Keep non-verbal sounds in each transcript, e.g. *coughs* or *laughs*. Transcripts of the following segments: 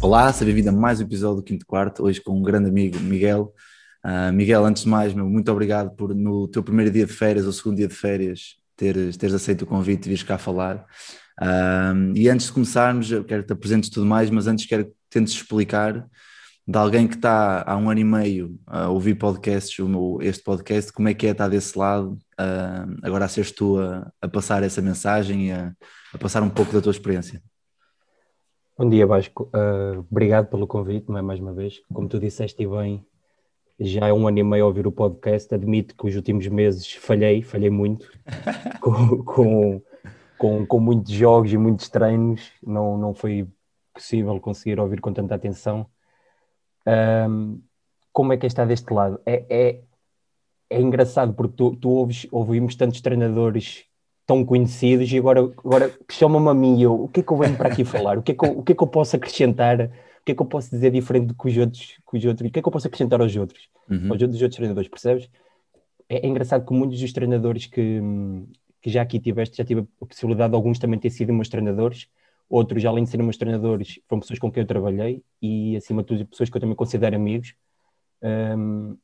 Olá, seja bem-vindo a mais um episódio do Quinto Quarto, hoje com um grande amigo, Miguel. Uh, Miguel, antes de mais, meu, muito obrigado por no teu primeiro dia de férias ou segundo dia de férias teres, teres aceito o convite e vires cá falar. Uh, e antes de começarmos, eu quero que te apresentes tudo mais, mas antes quero que tentes explicar de alguém que está há um ano e meio a ouvir podcasts, este podcast, como é que é estar desse lado, uh, agora a seres tu a, a, passar essa mensagem e a, a passar um pouco da tua experiência. Bom dia, Vasco. Uh, obrigado pelo convite, é mais uma vez. Como tu disseste bem, já é um ano e meio a ouvir o podcast. Admito que os últimos meses falhei, falhei muito, *laughs* com, com, com, com, muitos jogos e muitos treinos. Não, não foi possível conseguir ouvir com tanta atenção. Um, como é que está deste lado? É, é, é engraçado porque tu, tu ouves, ouvimos tantos treinadores tão conhecidos e agora, agora chamam-me a mim eu, o que é que eu venho para aqui falar? O que é que eu, o que é que eu posso acrescentar? O que é que eu posso dizer diferente que os outros, que os outros o que é que eu posso acrescentar aos outros, uhum. aos outros, outros treinadores, percebes? É, é, engraçado que muitos dos treinadores que, que já aqui tiveste, já tive a possibilidade de alguns também ter sido meus treinadores, outros, além de serem meus treinadores, foram pessoas com quem eu trabalhei e, acima de tudo, pessoas que eu também considero amigos. Um,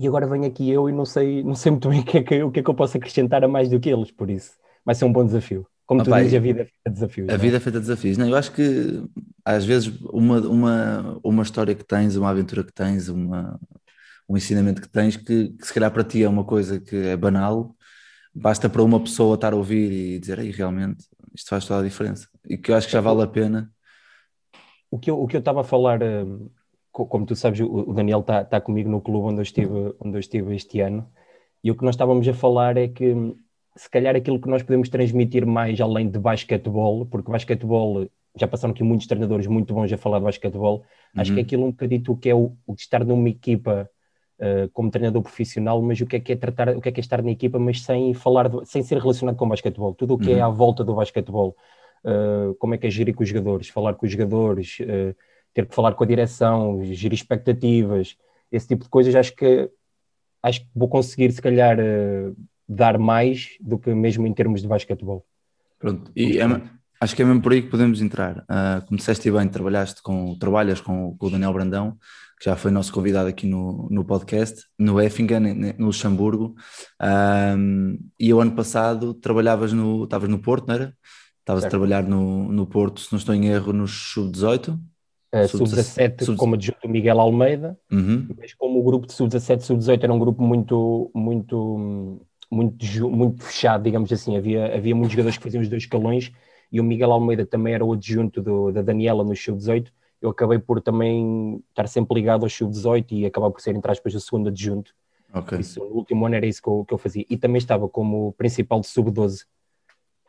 e agora venho aqui eu e não sei, não sei muito bem o que, é que, o que é que eu posso acrescentar a mais do que eles, por isso vai ser um bom desafio. Como tu dizes, a vida é feita de desafios. A é? vida é feita de desafios. Não, eu acho que às vezes uma, uma, uma história que tens, uma aventura que tens, uma, um ensinamento que tens, que, que se calhar para ti é uma coisa que é banal, basta para uma pessoa estar a ouvir e dizer, Ei, realmente, isto faz toda a diferença. E que eu acho que já vale a pena. O que eu, o que eu estava a falar hum, como tu sabes, o Daniel está tá comigo no clube onde eu, estive, onde eu estive este ano, e o que nós estávamos a falar é que se calhar aquilo que nós podemos transmitir mais além de basquetebol, porque basquetebol, já passaram aqui muitos treinadores muito bons a falar de basquetebol, uhum. acho que é aquilo um bocadito que é o, o de estar numa equipa uh, como treinador profissional, mas o que é que é tratar, o que é que é estar na equipa, mas sem falar, de, sem ser relacionado com basquetebol, tudo o que é uhum. é à volta do basquetebol, uh, como é que é gerir com os jogadores, falar com os jogadores, uh, ter que falar com a direção, gerir expectativas, esse tipo de coisas, acho que acho que vou conseguir se calhar uh, dar mais do que mesmo em termos de basquetebol. Pronto, e é, acho que é mesmo por aí que podemos entrar. Uh, como disseste bem, trabalhaste com, trabalhas com, com, o Daniel Brandão, que já foi nosso convidado aqui no, no podcast, no Effingen, no Luxemburgo, um, e o ano passado trabalhavas no, estavas no Porto, não era? Estavas a trabalhar no, no Porto, se não estou em erro, no Sub-18? Uh, sub-17 sub como adjunto Miguel Almeida, uhum. mas como o grupo de sub-17 sub-18 era um grupo muito, muito, muito, muito fechado, digamos assim, havia, havia muitos jogadores que faziam os dois escalões e o Miguel Almeida também era o adjunto do, da Daniela no sub-18, eu acabei por também estar sempre ligado ao sub-18 e acabar por ser, entre aspas, o segundo adjunto. Okay. Isso, no último ano era isso que eu, que eu fazia. E também estava como principal de sub-12,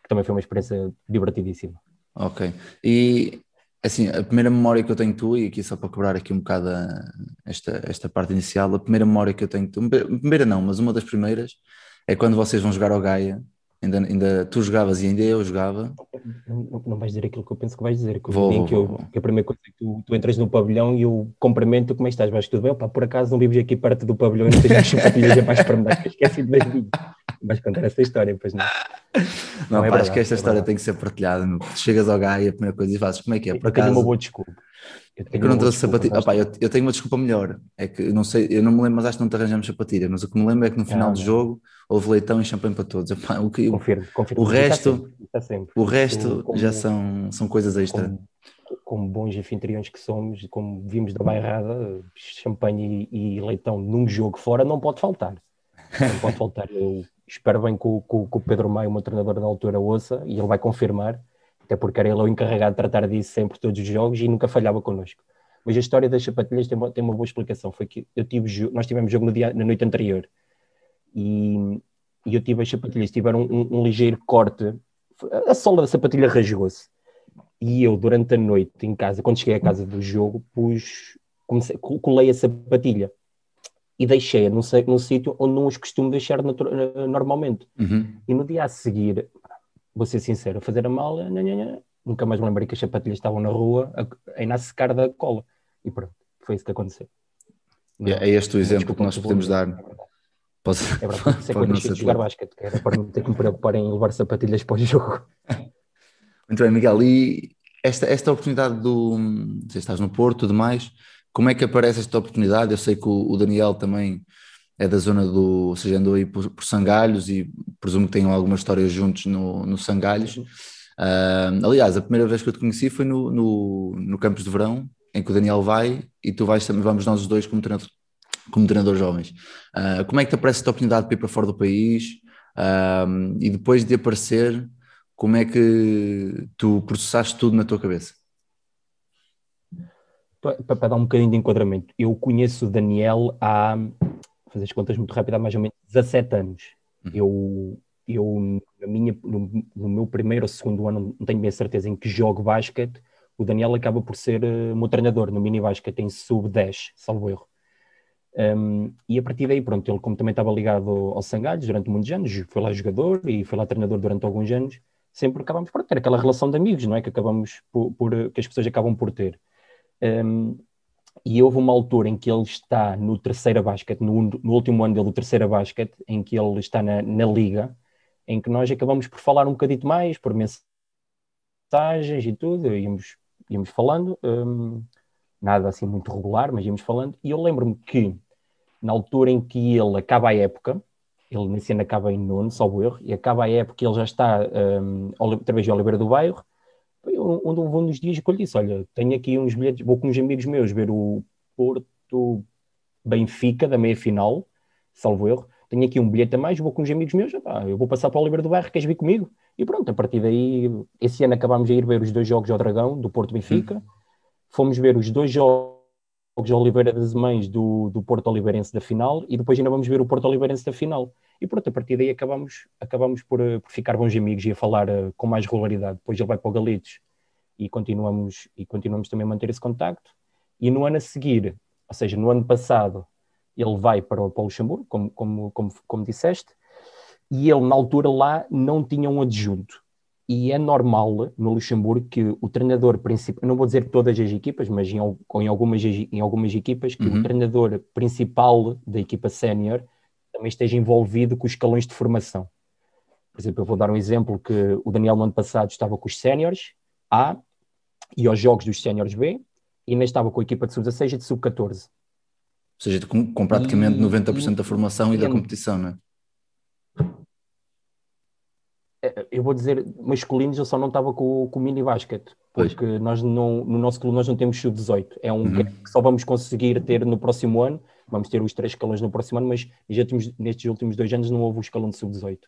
que também foi uma experiência divertidíssima. Ok. E Assim, a primeira memória que eu tenho tu, e aqui só para quebrar aqui um bocado a, esta, esta parte inicial, a primeira memória que eu tenho tu, primeira não, mas uma das primeiras, é quando vocês vão jogar ao Gaia, ainda, ainda tu jogavas e ainda eu jogava. Não, não vais dizer aquilo que eu penso que vais dizer, que, vou, vou, que, eu, vou. que a primeira coisa é que tu, tu entras no pavilhão e eu cumprimento, como é que estás? Vais tudo bem? Opa, por acaso não vives aqui perto do pavilhão e não tens as *laughs* sapatilhas mais para me dar, esqueci de das Vais contar essa história, pois não. Não, não é pá, verdade, acho que esta é história tem que ser partilhada. Chegas ao Gaia, a primeira coisa e fazes como é que é? Por acaso, uma boa desculpa. Eu, tenho é eu não trouxe sapatilha. Opa, eu, eu, tenho uma desculpa melhor. É que eu não sei, eu não me lembro, mas acho que não te arranjamos sapatilha. Mas o que me lembro é que no final ah, do jogo houve leitão e champanhe para todos. Opa, o, que, confirmo, confirmo. o resto, está sempre, O resto como, já são, são coisas extra. Como, como bons anfitriões que somos, como vimos da bairrada, champanhe e, e leitão num jogo fora não pode faltar. Não pode faltar. Eu espero bem que o, que o Pedro Maio, o meu treinador da altura, ouça e ele vai confirmar, até porque era ele o encarregado de tratar disso sempre todos os jogos e nunca falhava connosco. Mas a história das sapatilhas tem uma, tem uma boa explicação. Foi que eu tive, nós tivemos jogo no dia, na noite anterior e, e eu tive as sapatilhas, tiveram um, um, um ligeiro corte, a sola da sapatilha rasgou-se. e eu, durante a noite, em casa, quando cheguei à casa do jogo, pus, comecei, colei a sapatilha e deixei-a num, num sítio onde não os costumo deixar normalmente. Uhum. E no dia a seguir, vou ser sincero, a fazer a mala, nunca mais me lembrei que as sapatilhas estavam na rua, ainda a secar da cola. E pronto, foi isso que aconteceu. Não, é este o exemplo que nós podemos dar. Posso... É verdade, isso é quando de jogar basquete, que era para não ter que me preocupar em levar sapatilhas para o jogo. *laughs* Muito bem, Miguel, e esta, esta oportunidade do. Se estás no Porto e tudo mais, como é que aparece esta oportunidade? Eu sei que o, o Daniel também é da zona do. Ou seja, andou aí por, por Sangalhos e presumo que tenham algumas histórias juntos no, no Sangalhos. Uh, aliás, a primeira vez que eu te conheci foi no, no, no Campos de Verão, em que o Daniel vai e tu vais também, vamos nós os dois como treinador, como treinador jovens. Uh, como é que te aparece esta oportunidade para ir para fora do país? Uh, e depois de aparecer, como é que tu processaste tudo na tua cabeça? Para, para dar um bocadinho de enquadramento, eu conheço o Daniel há, fazer as contas muito rápido, há mais ou menos 17 anos. Uhum. Eu, eu na minha, no, no, meu primeiro ou segundo ano, não tenho bem a certeza em que jogo basquete, o Daniel acaba por ser uh, meu treinador no mini basquete em sub-10, salvo erro. Um, e a partir daí, pronto, ele como também estava ligado ao Sangalhos durante muitos anos, foi lá jogador e foi lá treinador durante alguns anos, sempre acabamos por ter aquela relação de amigos, não é? Que acabamos por, por que as pessoas acabam por ter. Um, e houve uma altura em que ele está no terceira basquete, no, no, último ano dele do terceira basquete, em que ele está na, na, liga, em que nós acabamos por falar um bocadito mais, por mensagens e tudo, íamos, íamos falando, um, nada assim muito regular, mas íamos falando, e eu lembro-me que na altura em que ele acaba a época, ele nesse ano acaba em nono, salvo erro, e acaba a época ele já está um, outra vez em Oliveira do Bairro, onde houve um dos dias que eu disse, olha, tenho aqui uns bilhetes, vou com uns amigos meus ver o Porto Benfica da meia-final, salvo erro, tenho aqui um bilhete a mais, vou com uns amigos meus, eu vou passar para o Oliveira do Bairro, queres vir comigo? E pronto, a partir daí, esse ano acabámos de ir ver os dois jogos ao Dragão, do Porto Benfica, hum. fomos ver os dois jogos de Oliveira das Mães do, do Porto Oliveirense da final, e depois ainda vamos ver o Porto Oliveirense da final. E pronto, a partir daí acabamos, acabamos por, eh, por ficar bons amigos e a falar uh, com mais regularidade. Depois ele vai para o Galitos e continuamos, e continuamos também a manter esse contacto. E no ano a seguir, ou seja, no ano passado, ele vai para o, para o Luxemburgo, como, como, como, como disseste, e ele na altura lá não tinha um adjunto. E é normal no Luxemburgo que o treinador principal, não vou dizer todas as equipas, mas em, em, algumas, em algumas equipas, que uhum. o treinador principal da equipa sénior também esteja envolvido com os escalões de formação. Por exemplo, eu vou dar um exemplo que o Daniel no ano passado estava com os séniores A e aos jogos dos séniores B e ainda estava com a equipa de sub-16 e de sub-14. Ou seja, com, com praticamente e, 90% e, da formação e, e da competição, não é? É? Eu vou dizer masculinos, eu só não estava com, com o mini basket, porque pois. nós não, no nosso clube nós não temos sub-18. É um uhum. que só vamos conseguir ter no próximo ano, vamos ter os três escalões no próximo ano, mas já temos, nestes últimos dois anos não houve o escalão de sub-18.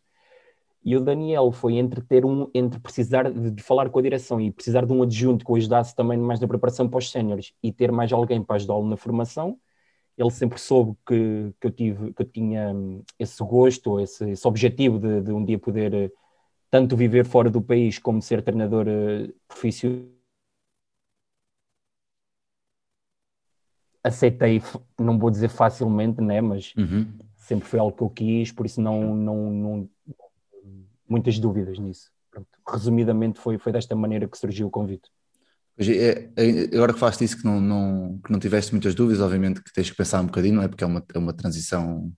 E o Daniel foi entre ter um, entre precisar de, de, falar com a direção e precisar de um adjunto que o ajudasse também mais na preparação para os séniores e ter mais alguém para ajudá-lo na formação. Ele sempre soube que, que eu tive, que eu tinha hum, esse gosto, esse, esse objetivo de, de, um dia poder eh, tanto viver fora do país como ser treinador eh, profissional aceitei, não vou dizer facilmente, né, mas uhum. sempre foi algo que eu quis, por isso não, não, não muitas dúvidas nisso. Pronto, resumidamente foi, foi desta maneira que surgiu o convite. É, é, agora que falaste isso que não, não, que não tiveste muitas dúvidas, obviamente que tens que pensar um bocadinho, não é? Porque é uma, é uma transição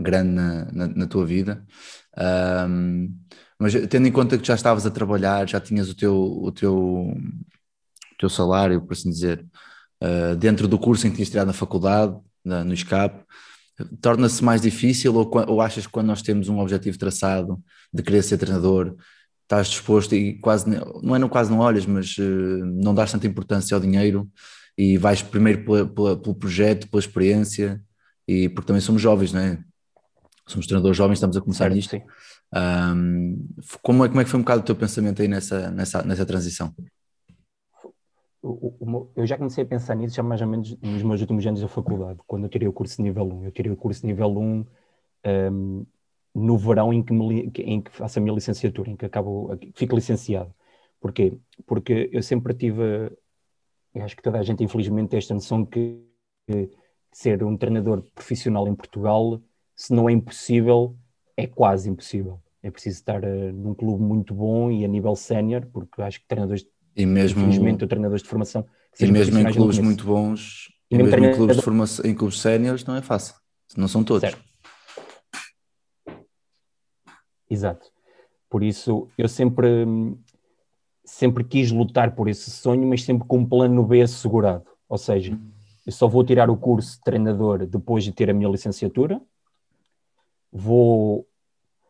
grande na, na, na tua vida. Um, mas tendo em conta que já estavas a trabalhar, já tinhas o teu, o teu, o teu salário, por assim dizer, uh, dentro do curso em que tinhas tirado na faculdade, na, no escape, torna-se mais difícil ou, ou achas que quando nós temos um objetivo traçado de querer ser treinador, estás disposto e quase, não é não quase não olhas, mas uh, não dás tanta importância ao dinheiro e vais primeiro pela, pela, pelo projeto, pela experiência e porque também somos jovens, não é? Somos treinadores jovens, estamos a começar certo, nisto. Um, como, é, como é que foi um bocado o teu pensamento aí nessa, nessa, nessa transição? eu já comecei a pensar nisso já mais ou menos nos meus últimos anos da faculdade, quando eu tirei o curso de nível 1. Eu tirei o curso de nível 1 um, no verão em que, me, em que faço a minha licenciatura, em que acabo, fico licenciado. Porquê? Porque eu sempre tive, eu acho que toda a gente infelizmente tem esta noção que, que ser um treinador profissional em Portugal, se não é impossível, é quase impossível. É preciso estar uh, num clube muito bom e a nível sénior, porque acho que treinadores, E mesmo, infelizmente, treinadores de formação, e mesmo em clubes muito bons, E mesmo mesmo em clubes, de formação, em clubes séniores, não é fácil. Não são todos. Certo. Exato. Por isso, eu sempre, hum, sempre quis lutar por esse sonho, mas sempre com um plano B assegurado. Ou seja, eu só vou tirar o curso de treinador depois de ter a minha licenciatura, vou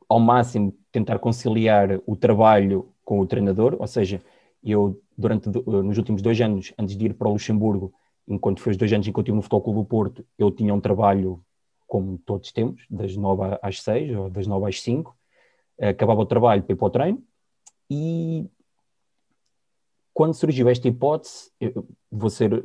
ao máximo tentar conciliar o trabalho com o treinador, ou seja, eu durante do- nos últimos dois anos, antes de ir para o Luxemburgo, enquanto foi os dois anos em que eu estive no Futebol Clube do Porto, eu tinha um trabalho como todos temos, das nove às seis ou das nove às cinco, acabava o trabalho para ir para o treino. E quando surgiu esta hipótese, vou ser,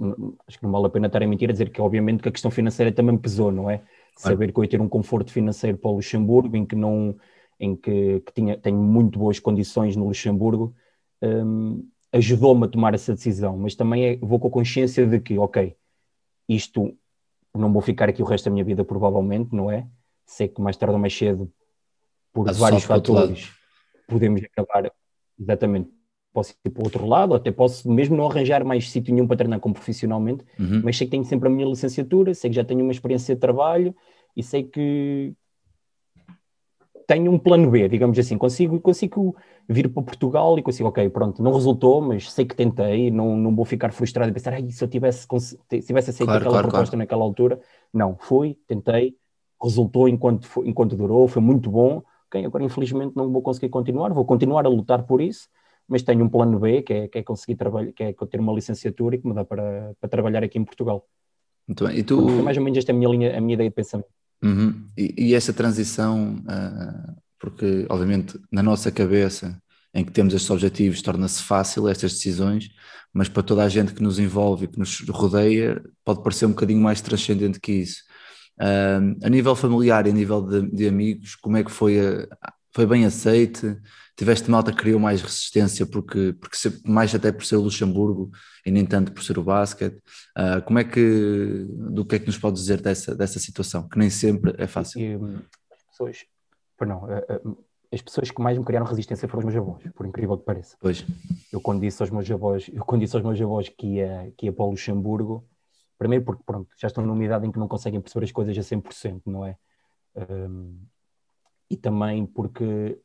acho que não vale a pena estar a mentir a dizer que obviamente que a questão financeira também pesou, não é? Saber que eu ia ter um conforto financeiro para o Luxemburgo, em que não, em que, que tinha, tenho muito boas condições no Luxemburgo, hum, ajudou-me a tomar essa decisão, mas também é- vou com a consciência de que, ok, isto não vou ficar aqui o resto da minha vida, provavelmente, não é? Sei que mais tarde ou mais cedo, por Ah, vários fatores, podemos acabar exatamente. Posso ir para o outro lado, até posso mesmo não arranjar mais sítio nenhum para treinar como profissionalmente, Uhum. mas sei que tenho sempre a minha licenciatura, sei que já tenho uma experiência de trabalho e sei que tenho um plano B, digamos assim. Consigo, consigo vir para Portugal e consigo, ok, pronto, não resultou, mas sei que tentei, não, não vou ficar frustrado e pensar, ai, se eu tivesse, tivesse aceito Claro, aquela claro, proposta claro. naquela altura. Não, fui, tentei, resultou enquanto, enquanto durou, foi muito bom. Ok, agora infelizmente não vou conseguir continuar, vou continuar a lutar por isso, mas tenho um plano B, que é, que é conseguir trabalhar, que é ter uma licenciatura e que me dá para, para trabalhar aqui em Portugal. Muito bem. E tu, Foi mais ou menos esta a minha linha, a minha ideia de pensamento. Uhum. E, e essa transição, ah, porque obviamente na nossa cabeça, em que temos estes objetivos, torna-se fácil estas decisões, mas para toda a gente que nos envolve e que nos rodeia, pode parecer um bocadinho mais transcendente que isso. Ah, a nível familiar e a nível de, de amigos, como é que foi? a- foi bem aceite? Tiveste malta que criou mais resistência porque, porque mais até por ser o Luxemburgo e nem tanto por ser o basquete. Ah, como é que, do que é que nos pode dizer dessa, dessa situação? Que nem sempre é fácil. E, hum, as pessoas, não, eh, eh, as pessoas que mais me criaram resistência foram os meus avós, por incrível que pareça. Pois, Eu quando disse aos meus avós, eu quando aos meus avós que ia, que ia para o Luxemburgo, primeiro porque pronto, já estão numa idade em que não conseguem perceber as coisas a 100%, não é? Hum, e também porque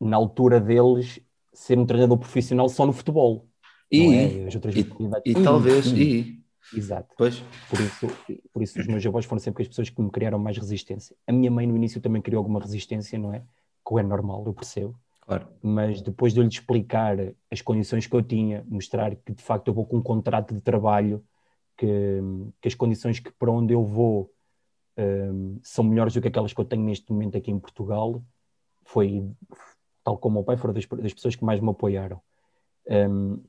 na altura deles ser um treinador profissional só no futebol. E- é? As outras e, modalidades- e talvez, Hum, e Exato. pois, Por isso, por isso os meus avós foram sempre as pessoas que me criaram mais resistência. A minha mãe no início também criou alguma resistência, não é? Que é normal, eu percebo. claro, Mas depois de eu lhe explicar as condições que eu tinha, mostrar que de facto eu vou com um contrato de trabalho, que, que as condições que para onde eu vou hum, são melhores do que aquelas que eu tenho neste momento aqui em Portugal, foi, tal como o meu pai, foram das, das pessoas que mais me apoiaram. Hum,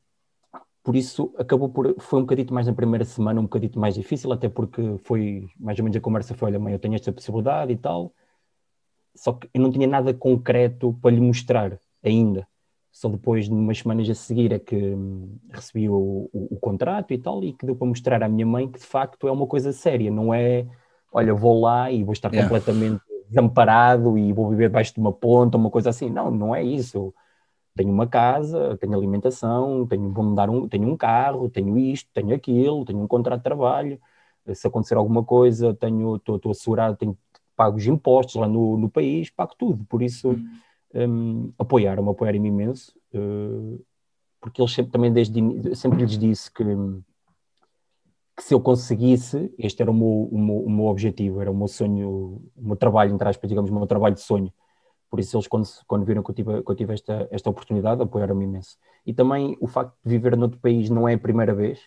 por isso acabou por foi um bocadito mais na primeira semana, um bocadito mais difícil, até porque foi mais ou menos a conversa foi, olha mãe, eu tenho esta possibilidade e tal, só que eu não tinha nada concreto para lhe mostrar ainda. Só depois de umas semanas a seguir é que hum, recebi o, o- o contrato e tal, e que deu para mostrar à minha mãe que de facto é uma coisa séria, não é olha, vou lá e vou estar Yeah. completamente desamparado e vou viver debaixo de uma ponta, uma coisa assim. Não, não é isso. Eu tenho uma casa, tenho alimentação, tenho, vou dar um, tenho um carro, tenho isto, tenho aquilo, tenho um contrato de trabalho. Se acontecer alguma coisa, tenho, estou, assegurado, tenho pago os impostos lá no, no país, pago tudo. Por isso, hum, apoiaram-me, apoiaram-me imenso, eh, porque eles sempre, também desde sempre lhes disse que, que se eu conseguisse, este era o meu, o, meu, o meu objetivo, era o meu sonho, o meu trabalho, entre aspas, digamos, o meu trabalho de sonho. Por isso eles, quando, quando viram que eu tive, que eu tive esta, esta oportunidade, apoiaram-me imenso. E também o facto de viver noutro país não é a primeira vez.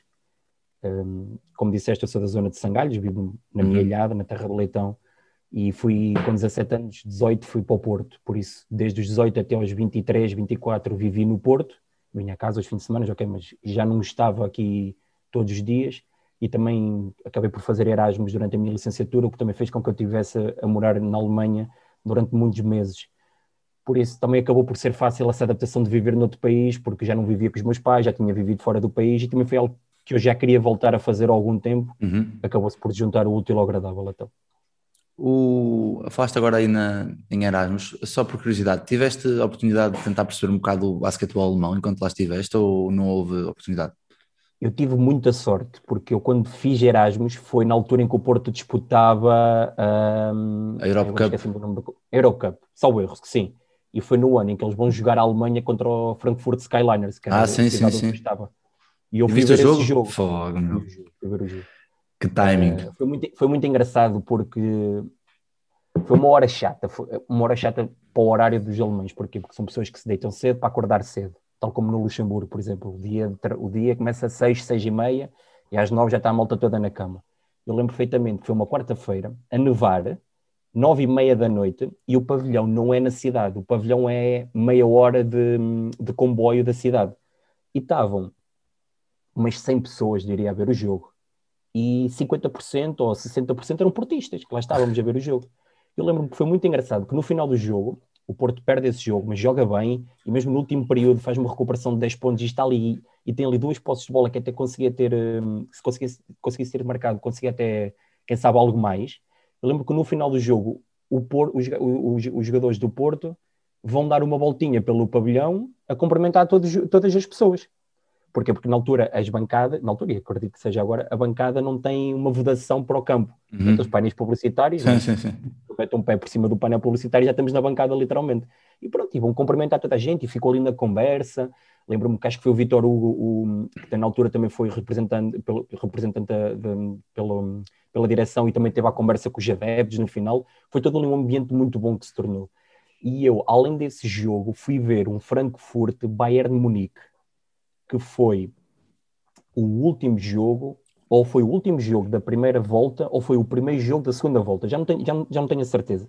Um, como disseste, eu sou da zona de Sangalhos, vivo na minha Uhum. ilhada, na terra de Leitão, e fui com 17 anos, 18 fui para o Porto, por isso desde os 18 até aos 23, 24 vivi no Porto, vinha a casa aos fins de semana, ok, mas já não estava aqui todos os dias, e também acabei por fazer Erasmus durante a minha licenciatura, o que também fez com que eu estivesse a, a morar na Alemanha durante muitos meses. por isso também acabou por ser fácil essa adaptação de viver noutro país, porque já não vivia com os meus pais, já tinha vivido fora do país e também foi algo que eu já queria voltar a fazer há algum tempo. Uhum. Acabou-se por juntar o útil ao agradável então. O, falaste agora aí na, em Erasmus, só por curiosidade, tiveste a oportunidade de tentar perceber um bocado o basquetebol alemão enquanto lá estiveste ou não houve oportunidade? Eu tive muita sorte, porque eu quando fiz Erasmus foi na altura em que o Porto disputava um, a Europe Cup. Do, Eurocup, salvo erro, que sim. E foi no ano em que eles vão jogar a Alemanha contra o Frankfurt Skyliners. Que ah, sim, sim, sim. Estava. E eu fui ver jogo? esse jogo. Fogo, meu. Fui ver o jogo. Que timing. Uh, foi, muito, foi muito engraçado porque foi uma hora chata, foi uma hora chata para o horário dos alemães, porquê? Porque são pessoas que se deitam cedo para acordar cedo, tal como no Luxemburgo, por exemplo. O dia, o dia começa às seis, seis e meia e às nove já está a malta toda na cama. Eu lembro perfeitamente que foi uma quarta-feira, a nevar, nove e meia da noite, e o pavilhão não é na cidade, o pavilhão é meia hora de, de comboio da cidade. E estavam umas 100 pessoas, diria, a ver o jogo e 50% ou 60% eram portistas, que lá estávamos a ver o jogo. Eu lembro-me que foi muito engraçado, que no final do jogo, o Porto perde esse jogo, mas joga bem, e mesmo no último período faz uma recuperação de 10 pontos e está ali, e tem ali duas posses de bola que até conseguia ter, hum, se conseguisse, conseguisse ter marcado, conseguia até, quem sabe, algo mais. Eu lembro que no final do jogo, o os, os, os, jogadores do Porto vão dar uma voltinha pelo pavilhão a cumprimentar todos, todas as pessoas. Porquê? Porque na altura as bancadas, na altura, e acredito que seja agora, a bancada não tem uma vedação para o campo. Uhum. Portanto, os painéis publicitários, sim, sim, sim. metem um pé por cima do painel publicitário e já estamos na bancada literalmente. E pronto, e vão cumprimentar toda a gente e ficou ali na conversa. Lembro-me que acho que foi o Vitor Hugo, o, que na altura também foi representante, pelo, representante de, pelo, pela direção e também teve a conversa com os adeptos no final. Foi todo ali um ambiente muito bom que se tornou. E eu, além desse jogo, fui ver um Frankfurt Bayern Munique que foi o último jogo, ou foi o último jogo da primeira volta, ou foi o primeiro jogo da segunda volta, já não tenho, já, já não tenho a certeza.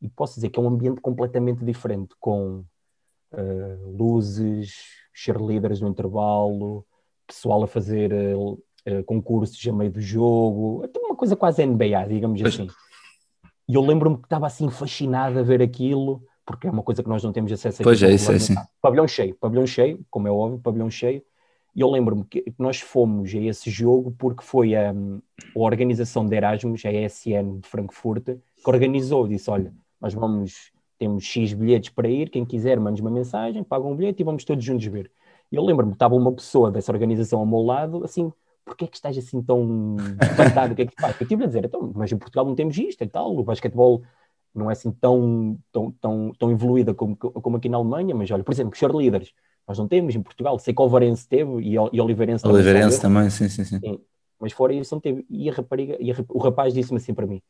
E posso dizer que é um ambiente completamente diferente, com uh, luzes, cheerleaders no intervalo, pessoal a fazer uh, uh, concursos a meio do jogo, até uma coisa quase NBA, digamos assim. E eu lembro-me que estava assim fascinado a ver aquilo, porque é uma coisa que nós não temos acesso a. Pois é, isso é assim. Pavilhão cheio, pavilhão cheio, como é óbvio, pavilhão cheio. E eu lembro-me que nós fomos a esse jogo porque foi a, a organização de Erasmus, a ESN de Frankfurt, que organizou, disse, olha, nós vamos, temos X bilhetes para ir, quem quiser manda uma mensagem, paga um bilhete e vamos todos juntos ver. E eu lembro-me, estava uma pessoa dessa organização ao meu lado, assim, porquê é que estás assim tão espantado, o que é que te faz? Eu estive a dizer, então, mas em Portugal não temos isto e tal, o basquetebol não é assim tão, tão, tão, tão evoluída como, como aqui na Alemanha, mas olha, por exemplo, cheerleaders, nós não temos em Portugal, sei que o Varense teve e, e Oliveirense também. Oliveirense também, sim, sim, sim, sim. Mas fora isso não teve. E a rapariga, e a, o rapaz disse-me assim para mim,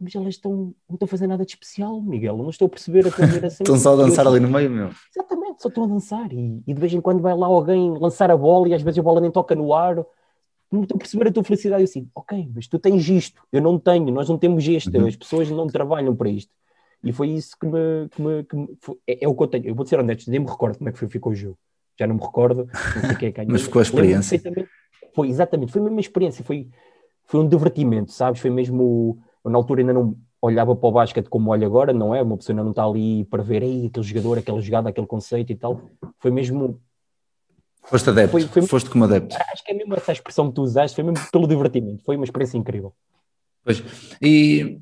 mas elas estão, não estão a fazer nada de especial, Miguel, não estou a perceber a primeira *laughs* assim. estão só a dançar ali no meio, meu. Exatamente, só estão a dançar e, e de vez em quando vai lá alguém lançar a bola e às vezes a bola nem toca no ar não estou a perceber a tua felicidade. Eu assim, ok, mas tu tens isto, eu não tenho, nós não temos isto, uhum. as pessoas não trabalham para isto. E foi isso que me. Que me, que me foi, é, é, o que eu tenho. Eu vou ser honesto, nem me recordo como é que foi, ficou o jogo. Já não me recordo, não sei quem é que *laughs* Mas ficou a experiência. Foi exatamente, foi a mesma experiência, foi, foi um divertimento, sabes? Foi mesmo. Eu, na altura ainda não olhava para o basquete como olho agora, não é? Uma pessoa ainda não está ali para ver Ei, aquele jogador, aquela jogada, aquele conceito e tal. Foi mesmo Foste adepto, foi, foi, foste como adepto. Acho que é mesmo essa expressão que tu usaste, foi mesmo pelo divertimento, foi uma experiência incrível. Pois, e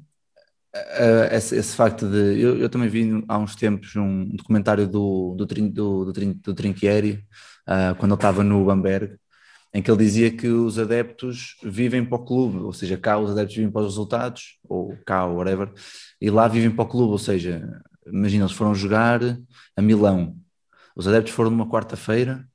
uh, esse, esse, facto de. Eu, eu, também vi há uns tempos um documentário do, do, do, do, do Trinquieri, uh, quando ele estava no Bamberg, em que ele dizia que os adeptos vivem para o clube, ou seja, cá os adeptos vivem para os resultados, ou cá, ou whatever, e lá vivem para o clube, ou seja, imagina, eles foram jogar a Milão, os adeptos foram numa quarta-feira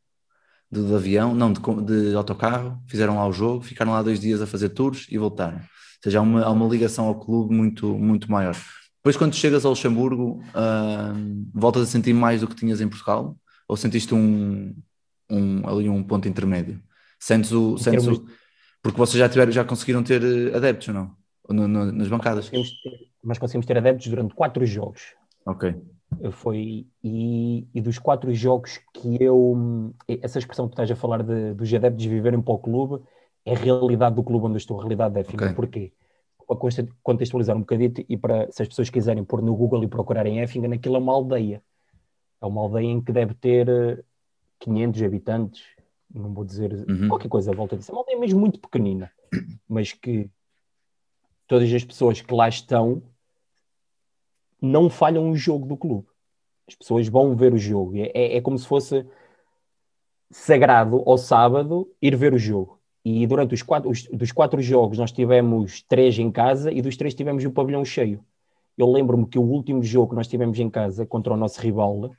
de, de avião, não, de, de, autocarro, fizeram lá o jogo, ficaram lá dois dias a fazer tours e voltaram. Ou seja, há uma, há uma ligação ao clube muito, muito maior. Depois, quando chegas ao Luxemburgo, uh, voltas a sentir mais do que tinhas em Portugal? Ou sentiste um, um, ali um ponto intermédio? Sentes o. Sentes o porque vocês já, tiveram, já conseguiram ter eh, adeptos, não? No, no, nas bancadas? Nós conseguimos, ter, nós conseguimos ter adeptos durante quatro jogos. Ok. Foi, e, e, dos quatro jogos que eu. Essa expressão que tu estás a falar de, dos adeptos viverem para o clube é a realidade do clube onde eu estou, a realidade é Okay. Porquê? para contextualizar um bocadito e para, se as pessoas quiserem pôr no Google e procurarem Effingham, aquilo é uma aldeia. É uma aldeia em que deve ter eh, 500 habitantes, não vou dizer Uhum. qualquer coisa à volta disso. É uma aldeia mesmo muito pequenina, mas que todas as pessoas que lá estão não falham o jogo do clube. As pessoas vão ver o jogo. É, é- é como se fosse sagrado ao sábado ir ver o jogo. E durante os quatro, os- dos quatro jogos nós tivemos três em casa e dos três tivemos o pavilhão cheio. Eu lembro-me que o último jogo que nós tivemos em casa contra o nosso rival,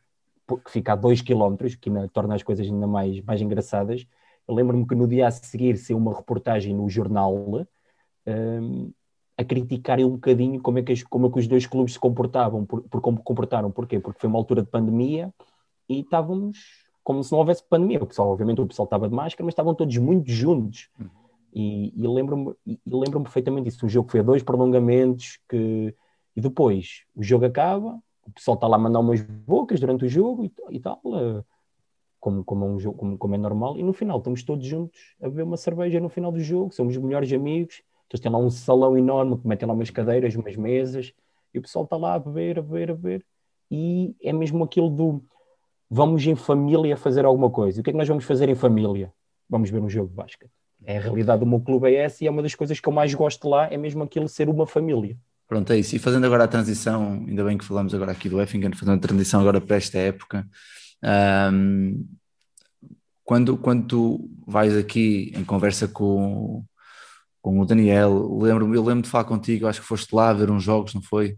que fica a 2 km, que ainda torna as coisas ainda mais, mais engraçadas, eu lembro-me que no dia a seguir saiu uma reportagem no jornal hum, a criticarem um bocadinho como é que, como é que os dois clubes se comportavam, por, por como comportaram. Porquê? Porque foi uma altura de pandemia e estávamos como se não houvesse pandemia. O pessoal, obviamente, o pessoal estava de máscara, mas estavam todos muito juntos. E, e lembro-me lembro perfeitamente disso. O jogo foi a dois prolongamentos que, e depois o jogo acaba, o pessoal está lá a mandar umas bocas durante o jogo e, e tal, eh, como, como, é um jogo, como, como é normal, e no final estamos todos juntos a beber uma cerveja no final do jogo, somos os melhores amigos, eles têm lá um salão enorme que metem lá umas cadeiras, umas mesas, e o pessoal está lá a beber, a beber, a beber, e é mesmo aquilo do vamos em família fazer alguma coisa. E o que é que nós vamos fazer em família? Vamos ver um jogo de basquete. É a realidade do meu clube é essa e é uma das coisas que eu mais gosto lá, é mesmo aquilo ser uma família. Pronto, é isso. E fazendo agora a transição, ainda bem que falamos agora aqui do Effingham, fazendo a transição agora para esta época. ahm, quando, quando tu vais aqui em conversa com, com o Daniel, lembro, eu lembro de falar contigo, acho que foste lá ver uns jogos, não foi?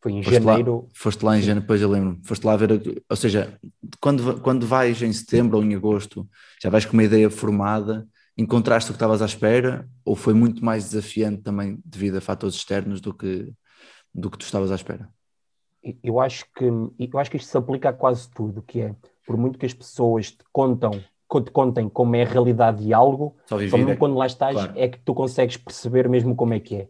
Foi em Foste lá- janeiro, Foste lá em janeiro, depois eu lembro, foste lá ver, ou seja, quando, quando vais em setembro ou em agosto, já vais com uma ideia formada, encontraste o que estavas à espera, ou foi muito mais desafiante também devido a fatores externos do que, do que tu estavas à espera? eu acho que eu acho que isto se aplica a quase tudo, que é por muito que as pessoas te contam, co- te contem como é a realidade de algo, Só só viver. mesmo é- quando lá estás claro. é que tu consegues perceber mesmo como é que é.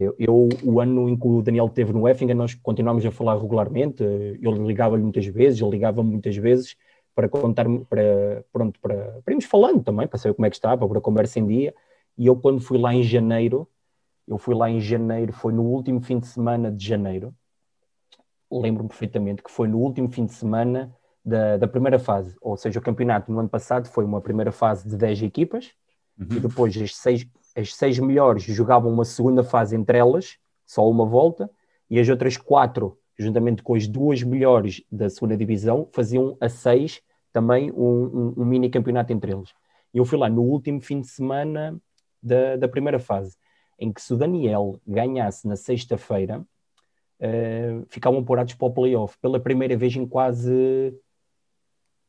Eu, eu, o ano em que o Daniel esteve no Effingham, nós continuámos a falar regularmente, eu ligava-lhe muitas vezes, ele ligava-me muitas vezes para contar, para, pronto, para, para irmos falando também, para saber como é que estava, para a conversa em dia, e eu quando fui lá em janeiro, eu fui lá em janeiro, foi no último fim de semana de janeiro, lembro-me perfeitamente que foi no último fim de semana da, da primeira fase, ou seja, o campeonato no ano passado foi uma primeira fase de 10 equipas, e depois as seis, as seis melhores jogavam uma segunda fase entre elas, só uma volta, e as outras quatro, juntamente com as duas melhores da segunda divisão, faziam a seis também um, um- um mini campeonato entre eles. E eu fui lá no último fim de semana da, da primeira fase, em que se o Daniel ganhasse na sexta-feira, eh, ficavam apurados para o playoff pela primeira vez em quase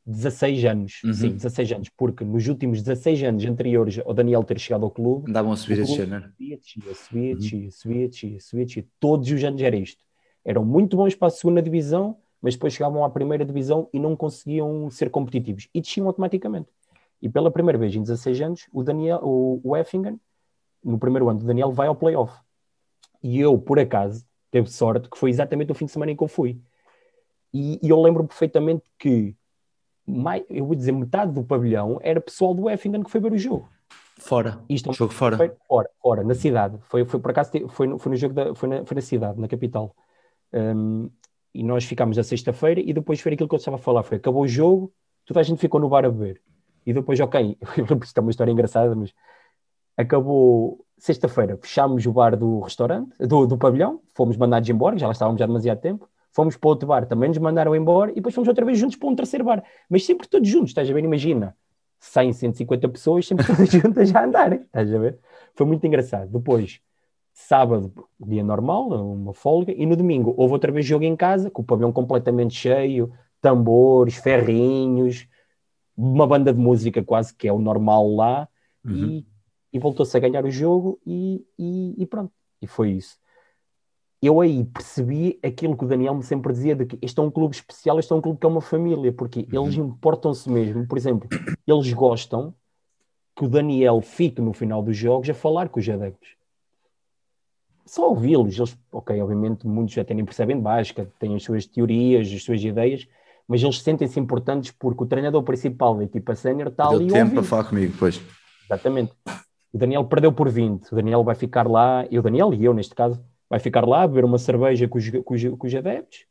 16 anos. Uhum. Sim, 16 anos, porque nos últimos 16 anos anteriores ao Daniel ter chegado ao clube, Andavam a subir a o descer, era? subia, descia, subia, Uhum. descia, subia, descia, subia, descia. Todos os anos era isto. Eram muito bons para a segunda divisão, mas depois chegavam à primeira divisão e não conseguiam ser competitivos. E desciam automaticamente. E pela primeira vez em 16 anos, o, Daniel, o, o Effingham, no primeiro ano do Daniel, vai ao playoff. E eu, por acaso, teve sorte que foi exatamente o fim de semana em que eu fui. E, e eu lembro perfeitamente que, mai- eu vou dizer, metade do pavilhão era pessoal do Effingham que foi ver o jogo. Fora. Isto é um Jogo fora. fora, fora, na cidade. Foi, foi por acaso, foi no, foi no jogo da, foi na, foi na cidade, na capital. Um, e nós ficámos na sexta-feira e depois foi aquilo que eu estava a falar, foi acabou o jogo, toda a gente ficou no bar a beber. E depois, ok, *laughs* isto é uma história engraçada, mas acabou sexta-feira, fechámos o bar do restaurante, do, do pavilhão, fomos mandados embora, já lá estávamos já há demasiado tempo, fomos para outro bar, também nos mandaram embora e depois fomos outra vez juntos para um terceiro bar, mas sempre todos juntos, estás a ver? Imagina, 100, 150 pessoas, sempre todas *laughs* juntas a andarem, estás a ver? Foi muito engraçado. Depois, sábado, dia normal, uma folga, e no domingo houve outra vez jogo em casa, com o pavilhão completamente cheio, tambores, ferrinhos, uma banda de música quase que é o normal lá, Uhum. e, e voltou-se a ganhar o jogo e, e, e pronto, e foi isso. Eu aí percebi aquilo que o Daniel me sempre dizia de que este é um clube especial, este é um clube que é uma família, porque eles importam-se mesmo. Por exemplo, eles gostam que o Daniel fique no final dos jogos a falar com os adeptos. Só ouvi-los, eles, ok, obviamente muitos até nem percebem de basquete, têm as suas teorias, as suas ideias, mas eles sentem-se importantes porque o treinador principal da equipa sénior está Deu ali tempo para falar comigo depois. Exatamente. O Daniel perdeu por 20, o Daniel vai ficar lá, e o Daniel e eu neste caso, vai ficar lá a beber uma cerveja com os, com os, com os adeptos.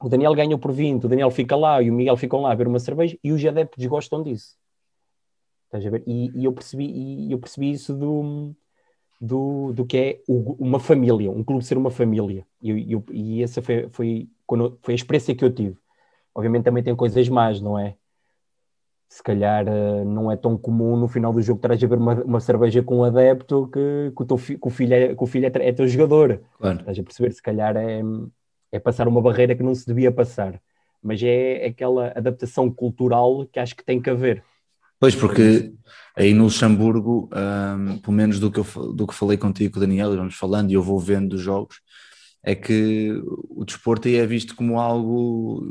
O Daniel ganhou por 20, o Daniel fica lá e o Miguel ficam lá a beber uma cerveja e os adeptos gostam disso. Estás a ver? E, e eu, percebi, e eu percebi isso do, do, do que é o, uma família, um clube ser uma família. E, eu, e essa foi, foi, quando, foi a experiência que eu tive. Obviamente também tem coisas más, não é? Se calhar uh, não é tão comum no final do jogo trazer a beber uma, uma cerveja com um adepto que, que, o, teu fi, que o filho, é, que o filho é, é teu jogador. Claro. Estás a perceber? Se calhar é, é passar uma barreira que não se devia passar. Mas é aquela adaptação cultural que acho que tem que haver. Pois, porque aí no Luxemburgo, um, pelo menos do que, eu, do que falei contigo com o Daniel, e vamos falando e eu vou vendo os jogos, é que o desporto aí é visto como algo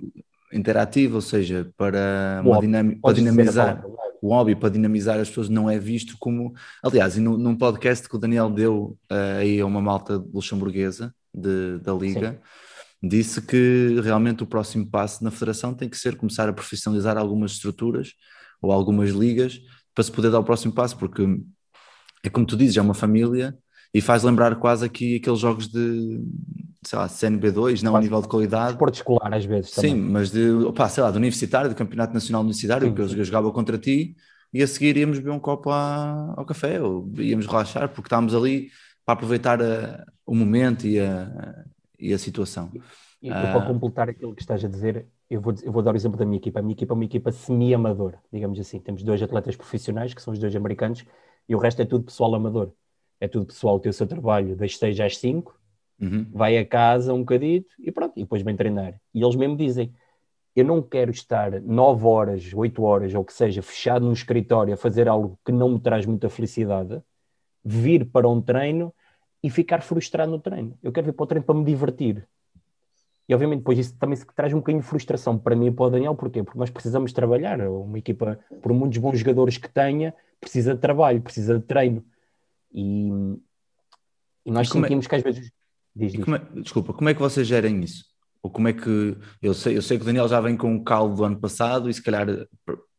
interativo, ou seja, para, uma dinam, para dinamizar o hobby, para dinamizar as pessoas, não é visto como. Aliás, e no, num podcast que o Daniel deu uh, aí a uma malta luxemburguesa de, da Liga. Sim disse que realmente o próximo passo na federação tem que ser começar a profissionalizar algumas estruturas ou algumas ligas para se poder dar o próximo passo, porque é como tu dizes, é uma família e faz lembrar quase aqui aqueles jogos de, sei lá, CNB2, não a nível de qualidade. Esporte escolar às vezes Sim, também. mas de, opa, sei lá, do universitário, do Campeonato Nacional Universitário, sim, que eu jogava contra ti e a seguir íamos beber um copo à, ao café ou íamos relaxar porque estávamos ali para aproveitar a, o momento e a, e a situação. E, e para completar aquilo que estás a dizer, eu vou, eu vou dar o exemplo da minha equipa. A minha equipa é uma equipa semi-amadora, digamos assim. Temos dois atletas profissionais, que são os dois americanos, e o resto é tudo pessoal amador. É tudo pessoal que tem o seu trabalho das 6 às 5, uhum. vai a casa um bocadito e pronto, e depois vem treinar. E eles mesmo dizem: Eu não quero estar 9 horas, 8 horas, ou que seja, fechado num escritório a fazer algo que não me traz muita felicidade, vir para um treino e ficar frustrado no treino. Eu quero vir para o treino para me divertir. E obviamente depois isso também se traz um bocadinho de frustração para mim e para o Daniel, porquê? Porque nós precisamos trabalhar, uma equipa, por muitos bons jogadores que tenha, precisa de trabalho, precisa de treino. E, e nós é- sentimos é... que às vezes... Diz, diz. Como é... Desculpa, como é que vocês gerem isso? Ou como é que... Eu sei, eu sei que o Daniel já vem com o caldo do ano passado e se calhar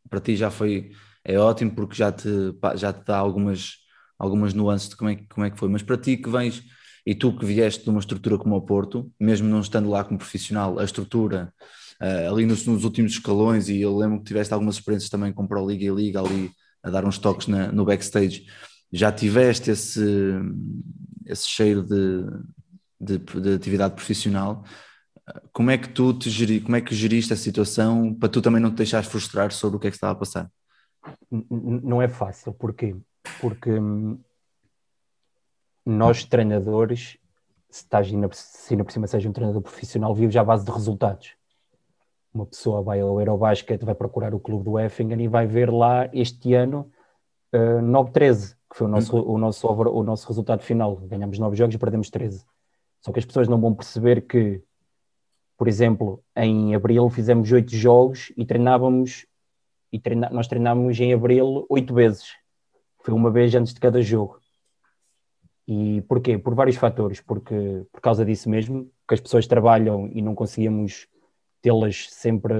para ti já foi... É ótimo porque já te, já te dá algumas, algumas nuances de como é, como é que foi. Mas para ti que vens e tu que vieste de uma estrutura como o Porto, mesmo não estando lá como profissional, a estrutura uh, ali nos, nos, últimos escalões, e eu lembro que tiveste algumas experiências também com Pro Liga e Liga ali a dar uns toques na, no backstage, já tiveste esse, esse cheiro de, de, de atividade profissional. Como é que tu te geri, como é que geriste a situação para tu também não te deixares frustrar sobre o que é que estava a passar? Não é fácil, porquê? Porque hum, nós treinadores, se estás ainda, se ainda por cima seja um treinador profissional, vives à base de resultados. Uma pessoa vai ao Eurobasket, vai procurar o clube do Effingen e vai ver lá este ano uh, 9-13, que foi o nosso, o, nosso, o nosso resultado final. Ganhamos 9 jogos e perdemos 13. Só que as pessoas não vão perceber que, por exemplo, em abril fizemos 8 jogos e treinávamos, e treina, nós treinámos em abril 8 vezes. Foi uma vez antes de cada jogo. E porquê? Por vários fatores, porque por causa disso mesmo, que as pessoas trabalham e não conseguíamos tê-las sempre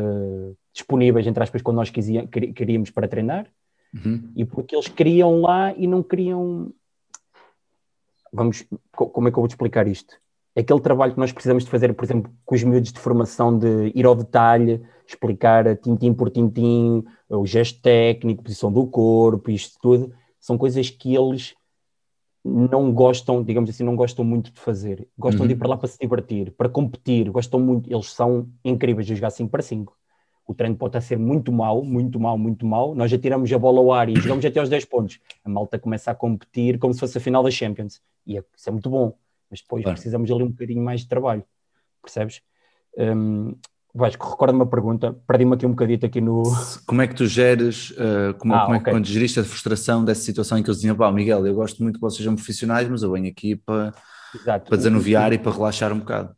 disponíveis, entre aspas, quando nós queríamos para treinar, uhum. e porque eles queriam lá e não queriam. Vamos, como é que eu vou te explicar isto? Aquele trabalho que nós precisamos de fazer, por exemplo, com os miúdos de formação, de ir ao detalhe, explicar tintim por tintim, o gesto técnico, posição do corpo, isto tudo, são coisas que eles não gostam, digamos assim, não gostam muito de fazer. Gostam uhum. de ir uhum. para lá para se divertir, para competir, gostam muito, eles são incríveis de jogar 5 para 5. O treino pode estar a ser muito mau, muito mau, muito mau. Nós já tiramos a bola ao ar e jogamos até aos 10 pontos. A malta começa a competir como se fosse a final da Champions. E é, isso é muito bom. Mas depois claro. precisamos ali um bocadinho mais de trabalho. Percebes? Um, Vasco, recorda-me a pergunta, perdi-me aqui um bocadito aqui no... Como é que tu geres, uh, como, ah, como é que quando geriste a frustração dessa situação em que eles diziam, pá, Miguel, eu gosto muito que vocês sejam profissionais, mas eu venho aqui para, para desanuviar e para relaxar um bocado.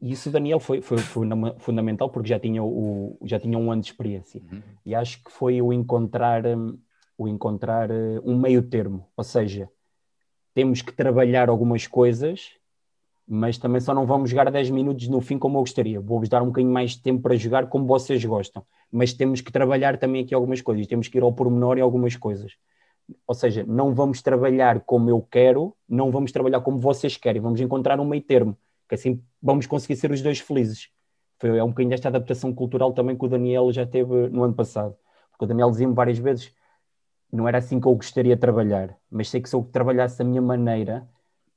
E isso, Daniel, foi, foi, foi fundamental porque já tinha, o, já tinha um ano de experiência. Uhum. E acho que foi o encontrar, hum, o encontrar uh, um meio termo, ou seja, temos que trabalhar algumas coisas mas também só não vamos jogar 10 minutos no fim como eu gostaria. Vou-vos dar um bocadinho mais de tempo para jogar como vocês gostam. Mas temos que trabalhar também aqui algumas coisas, temos que ir ao pormenor em algumas coisas. Ou seja, não vamos trabalhar como eu quero, não vamos trabalhar como vocês querem, vamos encontrar um meio termo, que assim vamos conseguir ser os dois felizes. Foi, é um bocadinho desta adaptação cultural também que o Daniel já teve no ano passado. Porque o Daniel dizia-me várias vezes: não era assim que eu gostaria de trabalhar, mas sei que se eu trabalhasse da minha maneira,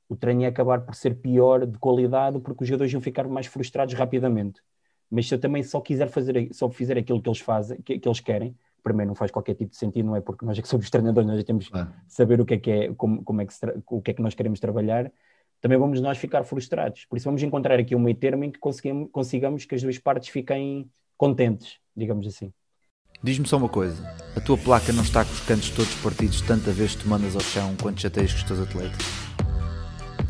o treino ia acabar por ser pior de qualidade, porque os jogadores iam ficar mais frustrados rapidamente. Mas se eu também só quiser fazer, só fizer aquilo que eles fazem, que, que eles querem, para mim não faz qualquer tipo de sentido, não é porque nós é que somos *laughs* treinadores, nós já temos que saber o que é que é, como, como é que o que é que nós queremos trabalhar, também vamos nós ficar frustrados. Por isso vamos encontrar aqui um meio termo em que consigamos, consigamos que as duas partes fiquem contentes, digamos assim. Diz-me só uma coisa: a tua placa não está com os cantos todos partidos tanta vez que tu mandas ao chão quando chateias com os teus atletas?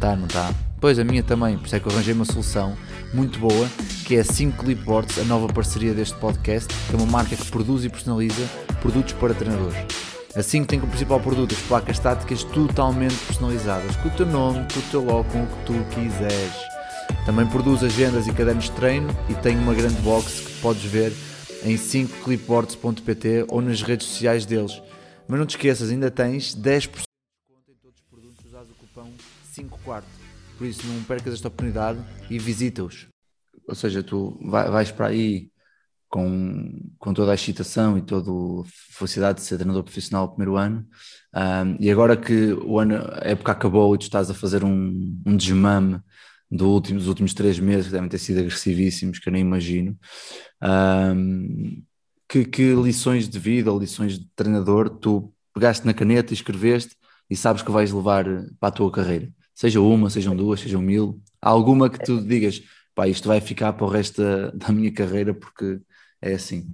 Tá, não tá? Pois a minha também, por isso é que eu arranjei uma solução muito boa, que é a 5 Clipboards, a nova parceria deste podcast, que é uma marca que produz e personaliza produtos para treinadores. A 5 tem como principal produto as placas estáticas totalmente personalizadas, com o teu nome, com o teu logo, com o que tu quiseres. Também produz agendas e cadernos de treino e tem uma grande box que podes ver em 5clipboards.pt ou nas redes sociais deles. Mas não te esqueças, ainda tens 10% de desconto em todos os produtos usados o cupom 5 quarto. Por isso não percas esta oportunidade e visita-os. Ou seja, tu vais para aí com, com toda a excitação e toda a felicidade de ser treinador profissional no primeiro ano. Um, e agora que o ano, a época acabou e tu estás a fazer um, um desmame do último, dos últimos três meses, que devem ter sido agressivíssimos, que eu nem imagino. Um, que, que, lições de vida ou lições de treinador tu pegaste na caneta e escreveste e sabes que vais levar para a tua carreira? Seja uma, sejam duas, sejam mil. Alguma que tu digas, pá, isto vai ficar para o resto da, da minha carreira porque é assim.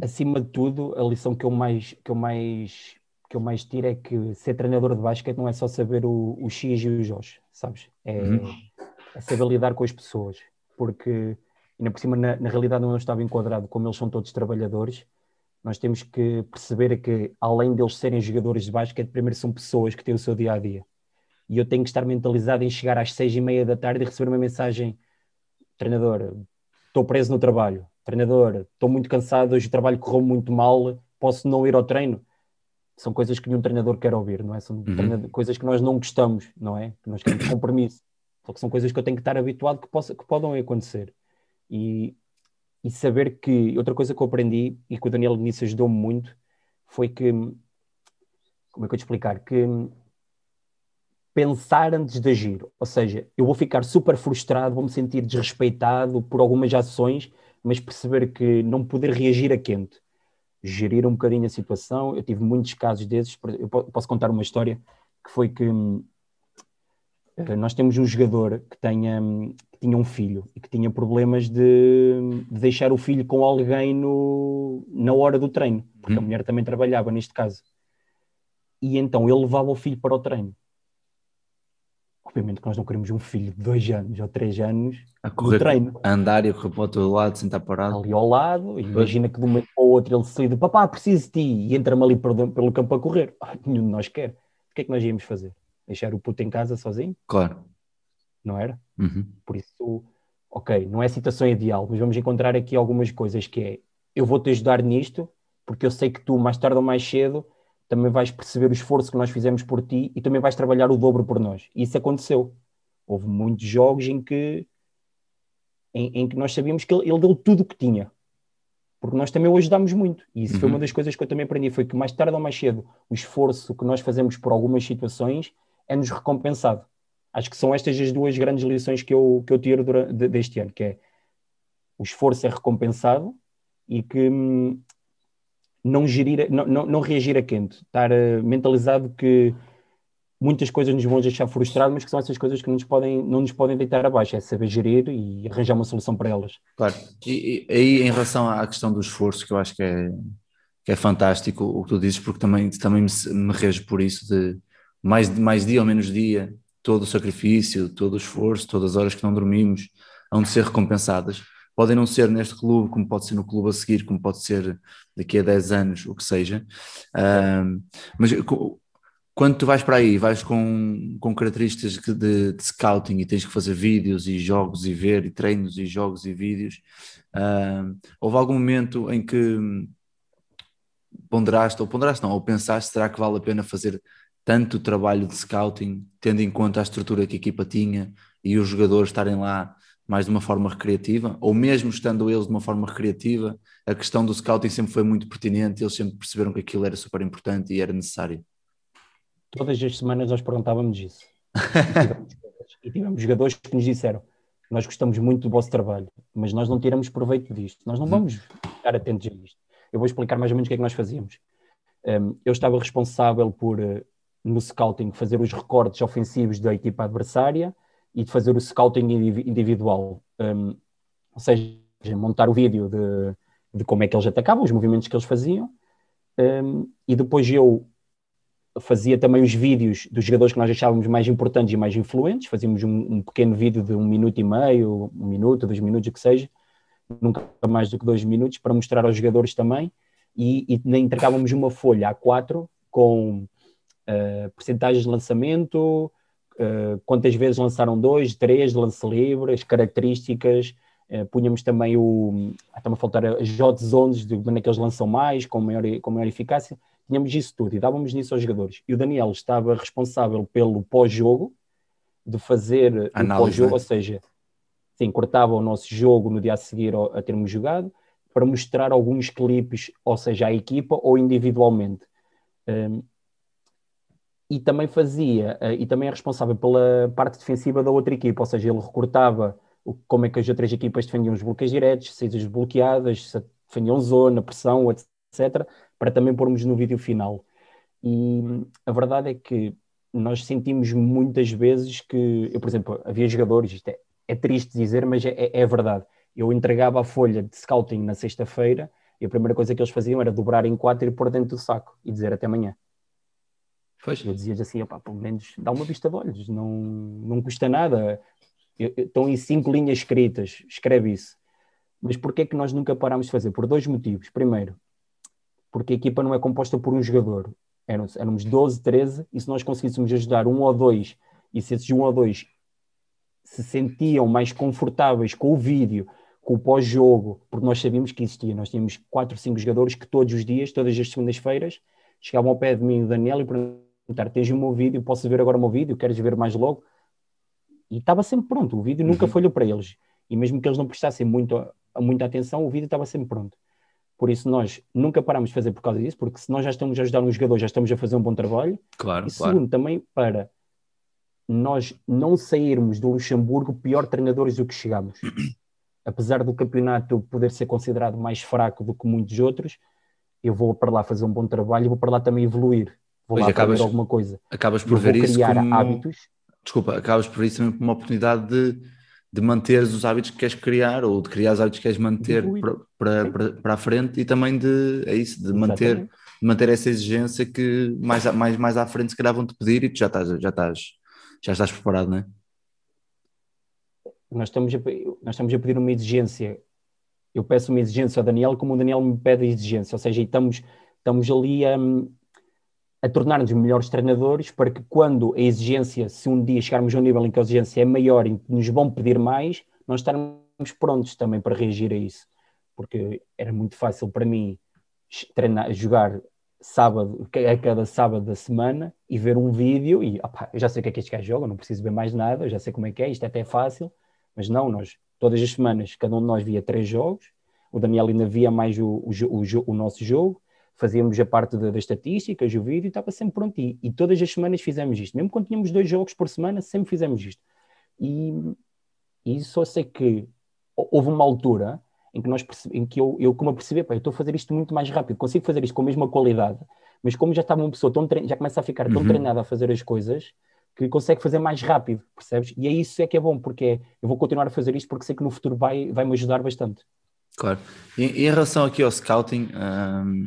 Acima de tudo, a lição que eu mais, que eu mais, que eu mais tiro é que ser treinador de basquete não é só saber o, o X e o Jorge, sabes? É, uhum. é saber lidar com as pessoas, porque ainda por cima, na, na realidade, não estava enquadrado, como eles são todos trabalhadores, nós temos que perceber que, além deles serem jogadores de basquete, primeiro são pessoas que têm o seu dia a dia. E eu tenho que estar mentalizado em chegar às seis e meia da tarde e receber uma mensagem: treinador, estou preso no trabalho, treinador, estou muito cansado, hoje o trabalho correu muito mal, posso não ir ao treino. São coisas que nenhum treinador quer ouvir, não é? São uhum. coisas que nós não gostamos, não é? Que nós queremos compromisso. Só que são coisas que eu tenho que estar habituado que, possa, que podem acontecer. E, e saber que, outra coisa que eu aprendi e que o Daniel nisso ajudou-me muito, foi que, como é que eu te explicar? Que pensar antes de agir. Ou seja, eu vou ficar super frustrado, vou me sentir desrespeitado por algumas ações mas perceber que não poder reagir a quente, gerir um bocadinho a situação. Eu tive muitos casos desses. Eu posso contar uma história que foi que eh, nós temos um jogador que, tenha, que tinha um filho e que tinha problemas de, de deixar o filho com alguém no, na hora do treino, porque hum. a uhum. mulher também trabalhava neste caso. E então ele levava o filho para o treino. Obviamente que nós não queremos um filho de dois anos ou três anos a correr, treino. A andar e a correr para o outro lado, sentar parado. Ali ao lado, e imagina que de um momento para o outro ele decide, papá, preciso de ti, e entra-me ali pelo, pelo campo a correr. *laughs* Ah, nenhum de nós quer. O que é que nós íamos fazer? Deixar o puto em casa sozinho? Claro. Não era? Uhum. Por isso, ok, não é a situação ideal, mas vamos encontrar aqui algumas coisas que é, eu vou-te ajudar nisto, porque eu sei que tu, mais tarde ou mais cedo, também vais perceber o esforço que nós fizemos por ti e também vais trabalhar o dobro por nós. E isso aconteceu. Houve muitos jogos em que, em, em que nós sabíamos que ele, ele, deu tudo o que tinha. Porque nós também o ajudámos muito. E isso uhum. foi uma das coisas que eu também aprendi, foi que mais tarde ou mais cedo, o esforço que nós fazemos por algumas situações é-nos recompensado. Acho que são estas as duas grandes lições que eu, que eu tiro durante, deste ano, que é o esforço é recompensado e que hum, não, gerir, não, não, não reagir a quente, estar uh, mentalizado que muitas coisas nos vão deixar frustrados, mas que são essas coisas que não nos podem, não nos podem deitar abaixo, é saber gerir e arranjar uma solução para elas. Claro, e, e aí em relação à questão do esforço, que eu acho que é, que é fantástico o que tu dizes, porque também, também me, me rejo por isso, de mais, mais dia ou menos dia, todo o sacrifício, todo o esforço, todas as horas que não dormimos, hão de ser recompensadas podem não ser neste clube, como pode ser no clube a seguir, como pode ser daqui a 10 anos, o que seja. Uh, mas quando tu vais para aí, vais com, com características de, de, scouting e tens que fazer vídeos e jogos e ver, e treinos e jogos e vídeos, uh, houve algum momento em que ponderaste, ou ponderaste não, ou pensaste, será que vale a pena fazer tanto trabalho de scouting, tendo em conta a estrutura que a equipa tinha e os jogadores estarem lá mais de uma forma recreativa, ou mesmo estando eles de uma forma recreativa, a questão do scouting sempre foi muito pertinente, eles sempre perceberam que aquilo era super importante e era necessário. Todas as semanas nós perguntávamos isso. e tivemos *laughs* jogadores que nos disseram: Nós gostamos muito do vosso trabalho, mas nós não tiramos proveito disto, nós não vamos estar atentos a isto. Eu vou explicar mais ou menos o que é que nós fazíamos. Um, eu estava responsável por, uh, no scouting, fazer os recortes ofensivos da equipa adversária e de fazer o scouting individual. Um, ou seja, montar o vídeo de, de, como é que eles atacavam, os movimentos que eles faziam. Um, e depois eu fazia também os vídeos dos jogadores que nós achávamos mais importantes e mais influentes. Fazíamos um, um, pequeno vídeo de um minuto e meio, um minuto, dois minutos, o que seja, nunca mais do que dois minutos, para mostrar aos jogadores também. E, e entregávamos uma folha A4 com uh, percentagens de lançamento, quantas vezes lançaram dois, três lance livre, as características. Uh, punhamos também o. Ah, Está-me a faltar as hot zones, de é que eles lançam mais, com maior, com maior eficácia tínhamos isso tudo e dávamos nisso aos jogadores. E o Daniel estava responsável pelo pós-jogo, de fazer o pós-jogo, né? ou seja, sim, cortava o nosso jogo no dia a seguir a termos jogado, para mostrar alguns clipes, ou seja, à equipa ou individualmente. Um, e também fazia, uh, e também é responsável pela parte defensiva da outra equipa, ou seja, ele recortava o, como é que as outras equipas defendiam os bloqueios diretos, saídas bloqueadas, se defendiam zona, pressão, etc para também pormos no vídeo final. E a verdade é que nós sentimos muitas vezes que, eu, por exemplo, havia jogadores, isto é, é triste dizer, mas é, é, verdade. Eu entregava a folha de scouting na sexta-feira e a primeira coisa que eles faziam era dobrar em quatro e pôr dentro do saco e dizer até amanhã. Pois. Eu dizia assim, opá, pelo menos dá uma vista de olhos, não, não custa nada. Estão em cinco linhas escritas, escreve isso. Mas porquê é que nós nunca parámos de fazer? Por dois motivos. Primeiro, porque a equipa não é composta por um jogador. Éramos, éramos 12, 13, e se nós conseguíssemos ajudar um ou dois, e se esses um ou dois se sentiam mais confortáveis com o vídeo, com o pós-jogo, porque nós sabíamos que existia. Nós tínhamos quatro, cinco jogadores que todos os dias, todas as segundas-feiras, chegavam ao pé de mim e do Daniel e perguntar: Tens o meu vídeo? Posso ver agora o meu vídeo? Queres ver mais logo? E estava sempre pronto. O vídeo nunca uhum. falhou para eles. E mesmo que eles não prestassem muito, muita atenção, o vídeo estava sempre pronto. Por isso nós nunca paramos de fazer por causa disso, porque se nós já estamos a ajudar um jogador, já estamos a fazer um bom trabalho. Claro, e segundo, claro. também para nós não sairmos do Luxemburgo pior treinadores do que chegamos. *coughs* Apesar do campeonato poder ser considerado mais fraco do que muitos outros, eu vou para lá fazer um bom trabalho e vou para lá também evoluir. Vou pois lá acabas, alguma coisa. Acabas por ver isso como... hábitos. Desculpa, acabas por isso também como uma oportunidade de de manter os hábitos que queres criar ou de criar os hábitos que queres manter para, para, para a frente e também de, é isso, de manter, manter essa exigência que mais, mais, mais à frente se calhar vão-te pedir e tu já estás, já estás, já estás preparado, não é? Nós estamos, a, nós estamos a pedir uma exigência. Eu peço uma exigência ao Daniel como o Daniel me pede a exigência, ou seja, estamos, estamos ali a, a tornar-nos melhores treinadores para que quando a exigência, se um dia chegarmos a um nível em que a exigência é maior e nos vão pedir mais, nós estarmos prontos também para reagir a isso. Porque era muito fácil para mim treinar, jogar sábado, a cada sábado da semana e ver um vídeo e opa, eu já sei o que é que este gajo joga, não preciso ver mais nada, eu já sei como é que é, isto é até fácil, mas não, nós todas as semanas, cada um de nós via três jogos, o Daniel ainda via mais o, o, o, o nosso jogo, fazíamos a parte das estatísticas, o vídeo, estava sempre pronto. E, e, todas as semanas fizemos isto. Mesmo quando tínhamos dois jogos por semana, sempre fizemos isto. E, e só sei que houve uma altura em que, nós em que eu, eu como a perceber, pá, eu estou a fazer isto muito mais rápido, consigo fazer isto com a mesma qualidade, mas como já estava uma pessoa tão já começa a ficar tão uhum. treinada a fazer as coisas, que consegue fazer mais rápido, percebes? E é isso é que é bom, porque é, eu vou continuar a fazer isto porque sei que no futuro vai, vai me ajudar bastante. Claro. E, em relação aqui ao scouting, um,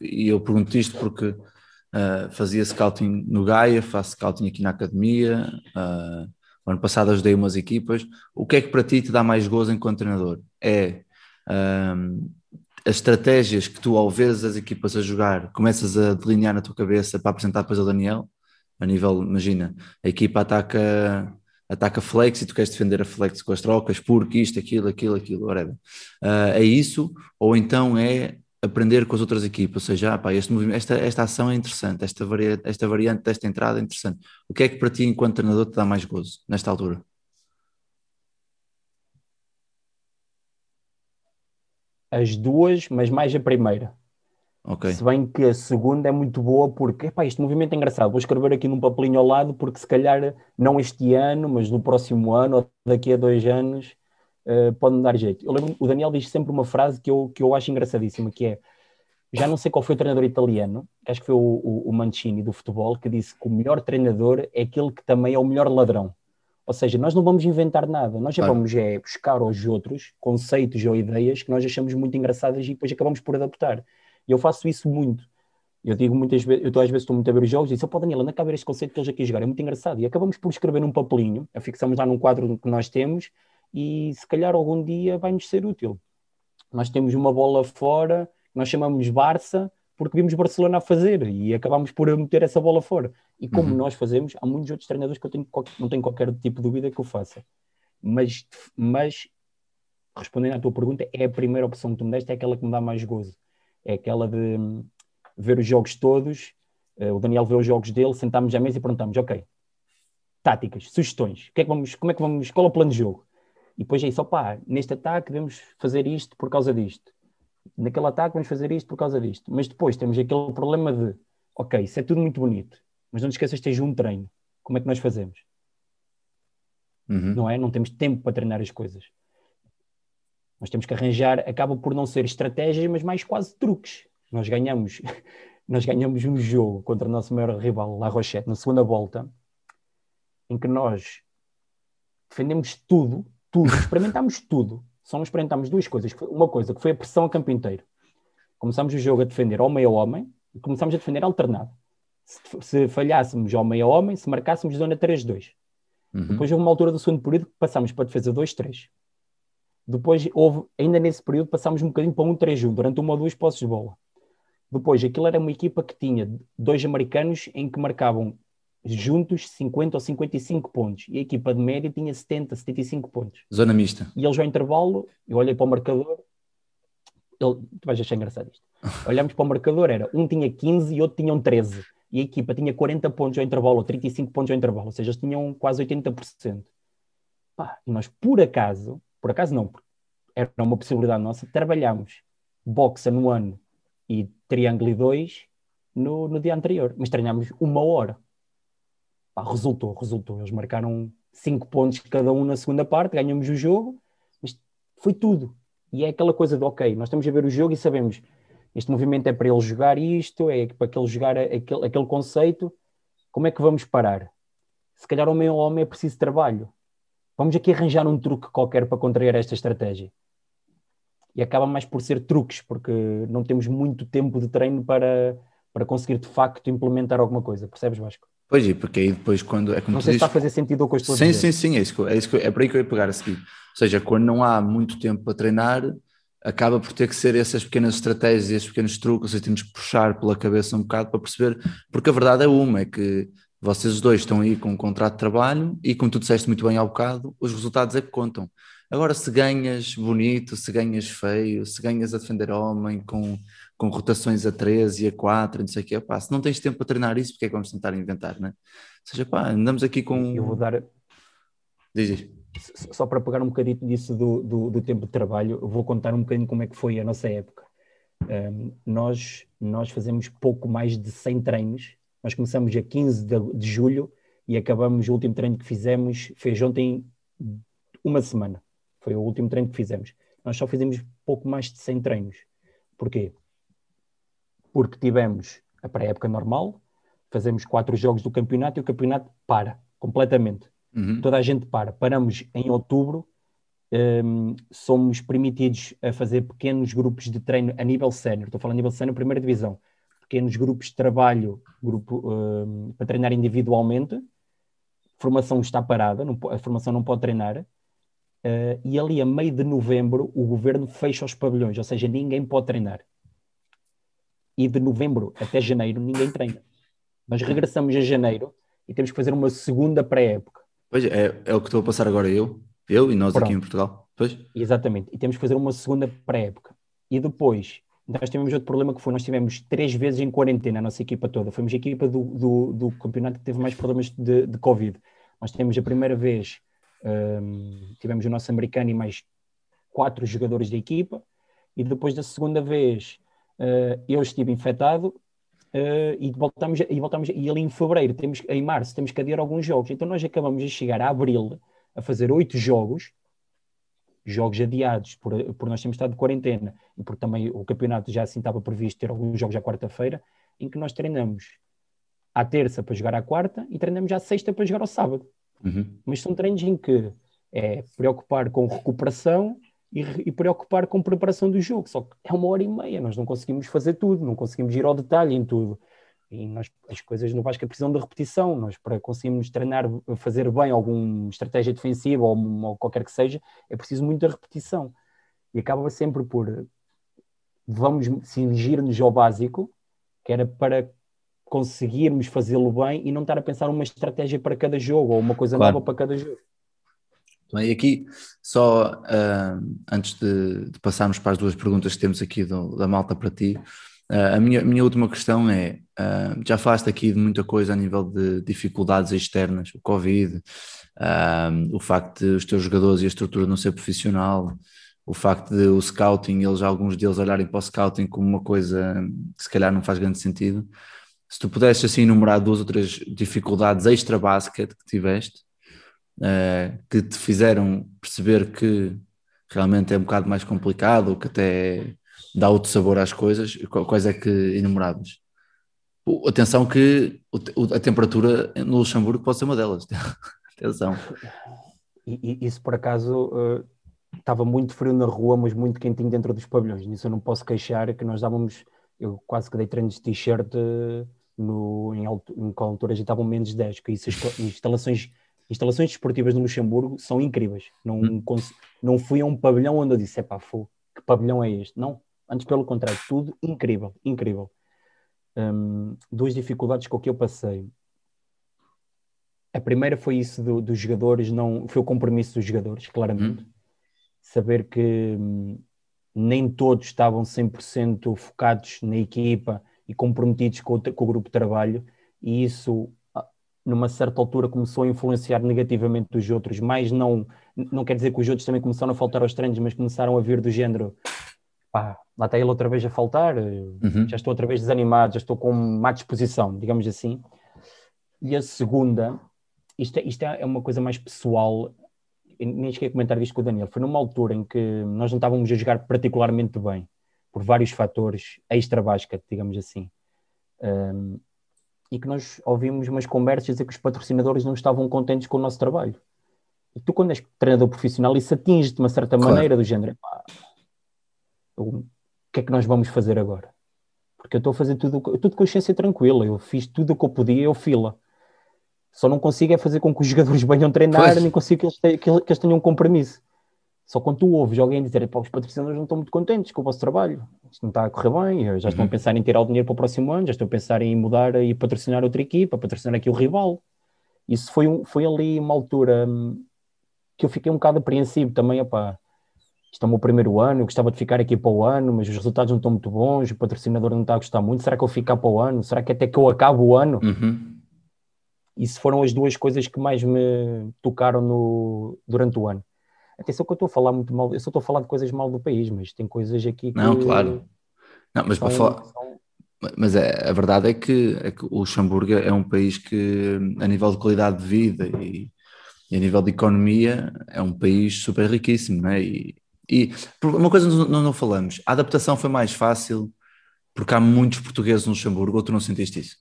e eu pergunto isto porque uh, fazia scouting no Gaia, faço scouting aqui na academia, uh, ano passado ajudei umas equipas. O que é que para ti te dá mais gozo enquanto treinador? É um, as estratégias que tu, ao ver as equipas a jogar, começas a delinear na tua cabeça para apresentar depois ao Daniel? A nível, imagina, a equipa ataca ataca flex e tu queres defender a flex com as trocas porque isto, aquilo, aquilo, aquilo, whatever. Uh, é isso, ou então é aprender com as outras equipas, ou seja, ah, pá, este movimento, esta, esta ação é interessante, esta, varia, esta variante desta entrada é interessante. O que é que para ti, enquanto treinador, te dá mais gozo nesta altura? As duas, mas mais a primeira. Ok. Se bem que a segunda é muito boa porque, epá, este movimento é engraçado, vou escrever aqui num papelinho ao lado porque se calhar não este ano, mas no próximo ano ou daqui a dois anos uh, pode-me dar jeito. Eu lembro, o Daniel diz sempre uma frase que eu, que eu acho engraçadíssima, que é, já não sei qual foi o treinador italiano, acho que foi o, o, o Mancini do futebol, que disse que o melhor treinador é aquele que também é o melhor ladrão. Ou seja, nós não vamos inventar nada, nós já vamos é, buscar aos outros conceitos ou ideias que nós achamos muito engraçadas e depois acabamos por adaptar. E eu faço isso muito. Eu digo muitas vezes, eu às vezes estou muito a ver os jogos e disse, pô Daniel, anda cá ver este conceito que eles aqui jogaram, é muito engraçado. E acabamos por escrever num papelinho, a fixamos lá num quadro que nós temos e se calhar algum dia vai-nos ser útil. Nós temos uma bola fora, nós chamamos Barça porque vimos Barcelona a fazer e acabamos por meter essa bola fora. E como Uhum. nós fazemos, há muitos outros treinadores que eu tenho, não tenho qualquer tipo de dúvida que eu faça. Mas, mas respondendo à tua pergunta, é a primeira opção que tu me deste, é aquela que me dá mais gozo. É aquela de hum, ver os jogos todos, eh, o Daniel vê os jogos dele, sentámos à mesa e perguntamos, ok, táticas, sugestões, que é que vamos, como é que vamos, qual é o plano de jogo? E depois é isso, opá, neste ataque devemos fazer isto por causa disto. Naquele ataque vamos fazer isto por causa disto. Mas depois temos aquele problema de, ok, isso é tudo muito bonito, mas não te esqueças que tens um treino. Como é que nós fazemos? Uhum. não é? Não temos tempo para treinar as coisas. Nós temos que arranjar, acaba por não ser estratégias, mas mais quase truques. Nós ganhamos, *laughs* nós ganhamos um jogo contra o nosso maior rival, La Rochette, na segunda volta, em que nós defendemos tudo, tudo, experimentámos *laughs* tudo. Só não experimentámos duas coisas. Uma coisa que foi a pressão a campo inteiro. Começámos o jogo a defender homem a homem e começámos a defender alternado. Se, se falhássemos homem a homem, se marcássemos zona 3-2. Uhum. Depois houve uma altura do segundo período que passámos para a defesa 2-3. Depois houve, ainda nesse período, passámos um bocadinho para um 3-1, durante uma ou duas posses de bola. Depois, aquilo era uma equipa que tinha dois americanos em que marcavam juntos 50 ou 55 pontos. E a equipa de média tinha 70, 75 pontos. Zona mista. E eles ao intervalo, eu olhei para o marcador, ele, tu vais achar engraçado isto. *laughs* Olhámos para o marcador, era um tinha 15 e outro tinham 13. E a equipa tinha 40 pontos ao intervalo, ou 35 pontos ao intervalo, ou seja, eles tinham quase 80%. Pá, e nós, por acaso, por acaso não, era uma possibilidade nossa, trabalhámos boxa no ano e triângulo e dois no, no dia anterior, mas treinámos uma hora. Pá, resultou, resultou. Eles marcaram 5 pontos cada um na segunda parte, ganhamos o jogo, mas foi tudo. E é aquela coisa de, ok, nós estamos a ver o jogo e sabemos este movimento é para ele jogar isto, é para aquele jogar aquele, aquele conceito. Como é que vamos parar? Se calhar homem a homem é preciso trabalho. Vamos aqui arranjar um truque qualquer para contrariar esta estratégia. E acaba mais por ser truques, porque não temos muito tempo de treino para, para conseguir de facto implementar alguma coisa. Percebes, Vasco? Pois é, porque aí depois quando é como Não sei se está a fazer sentido o que eu estou a Sim, dizer. sim, sim, é, isso, é, isso é para aí que eu ia pegar a seguir. Ou seja, quando não há muito tempo para treinar, acaba por ter que ser essas pequenas estratégias, esses pequenos truques, ou seja, temos que puxar pela cabeça um bocado para perceber, porque a verdade é uma, é que vocês dois estão aí com um contrato de trabalho e como tu disseste muito bem ao bocado, os resultados é que contam. Agora, se ganhas bonito, se ganhas feio, se ganhas a defender homem com, com rotações a 13 e a 4, não sei o quê, pá, se não tens tempo para treinar isso, porque é que vamos tentar inventar, né? Ou seja, pá, andamos aqui com... Eu vou dar, Diz, diz. Só para pegar um bocadinho disso do, do, do tempo de trabalho, vou contar um bocadinho como é que foi a nossa época. Um, nós, nós fazemos pouco mais de 100 treinos. Nós começamos a 15 de, de julho e acabamos, o último treino que fizemos, fez ontem uma semana. Foi o último treino que fizemos. Nós só fizemos pouco mais de 100 treinos. Porquê? Porque tivemos a pré-época normal, fazemos quatro jogos do campeonato e o campeonato para completamente Uhum. toda a gente para. Paramos em outubro, hum, somos permitidos a fazer pequenos grupos de treino a nível sénior. Estou a falar a nível sénior, primeira divisão. Pequenos grupos de trabalho grupo, hum, para treinar individualmente. Formação está parada, não a formação não pode treinar. Uh, e ali a meio de novembro o governo fecha os pavilhões, ou seja, ninguém pode treinar. E de novembro até janeiro ninguém treina. Nós regressamos a janeiro e temos que fazer uma segunda pré-época. Pois é, é o que estou a passar agora eu, eu e nós aqui Pronto. em Portugal. Pois, Exatamente. E temos que fazer uma segunda pré-época. E depois Nós tivemos outro problema que foi, nós tivemos três vezes em quarentena a nossa equipa toda. Fomos a equipa do, do, do campeonato que teve mais problemas de, de Covid. Nós tivemos a primeira vez, um, tivemos o nosso americano e mais quatro jogadores da equipa, e depois da segunda vez uh, eu estive infectado uh, e voltamos, e voltamos, e ali em fevereiro, temos, em março, temos que adiar alguns jogos. Então nós acabamos de chegar a abril a fazer oito jogos, jogos adiados, por, por nós termos estado de quarentena e porque também o campeonato já assim estava previsto ter alguns jogos à quarta-feira, em que nós treinamos à terça para jogar à quarta e treinamos à sexta para jogar ao sábado. Uhum. Mas são treinos em que é preocupar com recuperação e, e, preocupar com preparação do jogo. Só que é uma hora e meia, nós não conseguimos fazer tudo, não conseguimos ir ao detalhe em tudo. E nós, as coisas no Vasco precisam de repetição. Nós, para conseguirmos treinar, fazer bem alguma estratégia defensiva ou, ou qualquer que seja, é preciso muita repetição. E acaba sempre por vamos cingir-nos ao básico, que era para conseguirmos fazê-lo bem e não estar a pensar uma estratégia para cada jogo ou uma coisa claro. nova para cada jogo. E aqui, só uh, antes de, de, passarmos para as duas perguntas que temos aqui do, da malta para ti, uh, a minha, minha última questão é: uh, já falaste aqui de muita coisa a nível de dificuldades externas, o Covid, o facto de os teus jogadores e a estrutura não ser profissional, o facto de o scouting, eles, alguns deles olharem para o scouting como uma coisa que se calhar não faz grande sentido. Se tu pudesses assim enumerar duas ou três dificuldades extra-basket que tiveste, uh, que te fizeram perceber que realmente é um bocado mais complicado, que até dá outro sabor às coisas, quais é que enumeravas? Atenção que a temperatura no Luxemburgo pode ser uma delas. *laughs* Atenção. E, isso por acaso uh, estava muito frio na rua, mas muito quentinho dentro dos pavilhões. Nisso eu não posso queixar que nós dávamos, eu quase que dei treinos de t-shirt uh, no, em, alto, em altura já estavam menos 10, que isso, instalações, instalações desportivas no Luxemburgo são incríveis. Não, hum. não fui a um pavilhão onde eu disse, é pá, que pavilhão é este? Não, antes pelo contrário, tudo incrível, incrível. Um, duas dificuldades com que eu passei. A primeira foi isso do, dos jogadores, não foi o compromisso dos jogadores, claramente. Hum. Saber que hum, nem todos estavam 100% focados na equipa e comprometidos com o, com o grupo de trabalho, e isso, ah, numa certa altura, começou a influenciar negativamente os outros, mas não, não quer dizer que os outros também começaram a faltar aos treinos, mas começaram a vir do género. Pá, lá está ele outra vez a faltar, uhum. já estou outra vez desanimado, já estou com má disposição, digamos assim. E a segunda, isto é, isto é uma coisa mais pessoal, nem cheguei a comentar isto com o Daniel, foi numa altura em que nós não estávamos a jogar particularmente bem por vários fatores extra-basket, digamos assim. Um, e que nós ouvimos umas conversas dizer que os patrocinadores não estavam contentes com o nosso trabalho. E tu, quando és treinador profissional, isso atinge de uma certa claro. maneira do género. Pá, o que é que nós vamos fazer agora? Porque eu estou a fazer tudo, tudo consciência tranquila. Eu fiz tudo o que eu podia, eu fila. Só não consigo é fazer com que os jogadores *laughs* venham treinar, pois. nem consigo que eles, que eles tenham um compromisso. Só quando tu ouves alguém dizer, os patrocinadores não estão muito contentes com o vosso trabalho, isto não está a correr bem, já estão uhum. a pensar em tirar o dinheiro para o próximo ano, já estão a pensar em mudar e patrocinar outra equipa, patrocinar aqui o rival. Isso foi, um, foi ali uma altura hum, que eu fiquei um bocado apreensivo também, opá, isto é o meu primeiro ano, eu gostava de ficar aqui para o ano, mas os resultados não estão muito bons, o patrocinador não está a gostar muito, será que eu ficar para o ano? Será que até que eu acabo o ano? Uhum. Isso foram as duas coisas que mais me tocaram no, durante o ano. Atenção que eu estou a falar muito mal, eu só estou a falar de coisas mal do país, mas tem coisas aqui que. Não, claro. Não, mas são, para falar. São... Mas é, a verdade é que, é que o Luxemburgo é um país que, a nível de qualidade de vida e, e a nível de economia, é um país super riquíssimo, não é? E, e uma coisa não, não falamos, a adaptação foi mais fácil porque há muitos portugueses no Luxemburgo, ou tu não sentiste isso?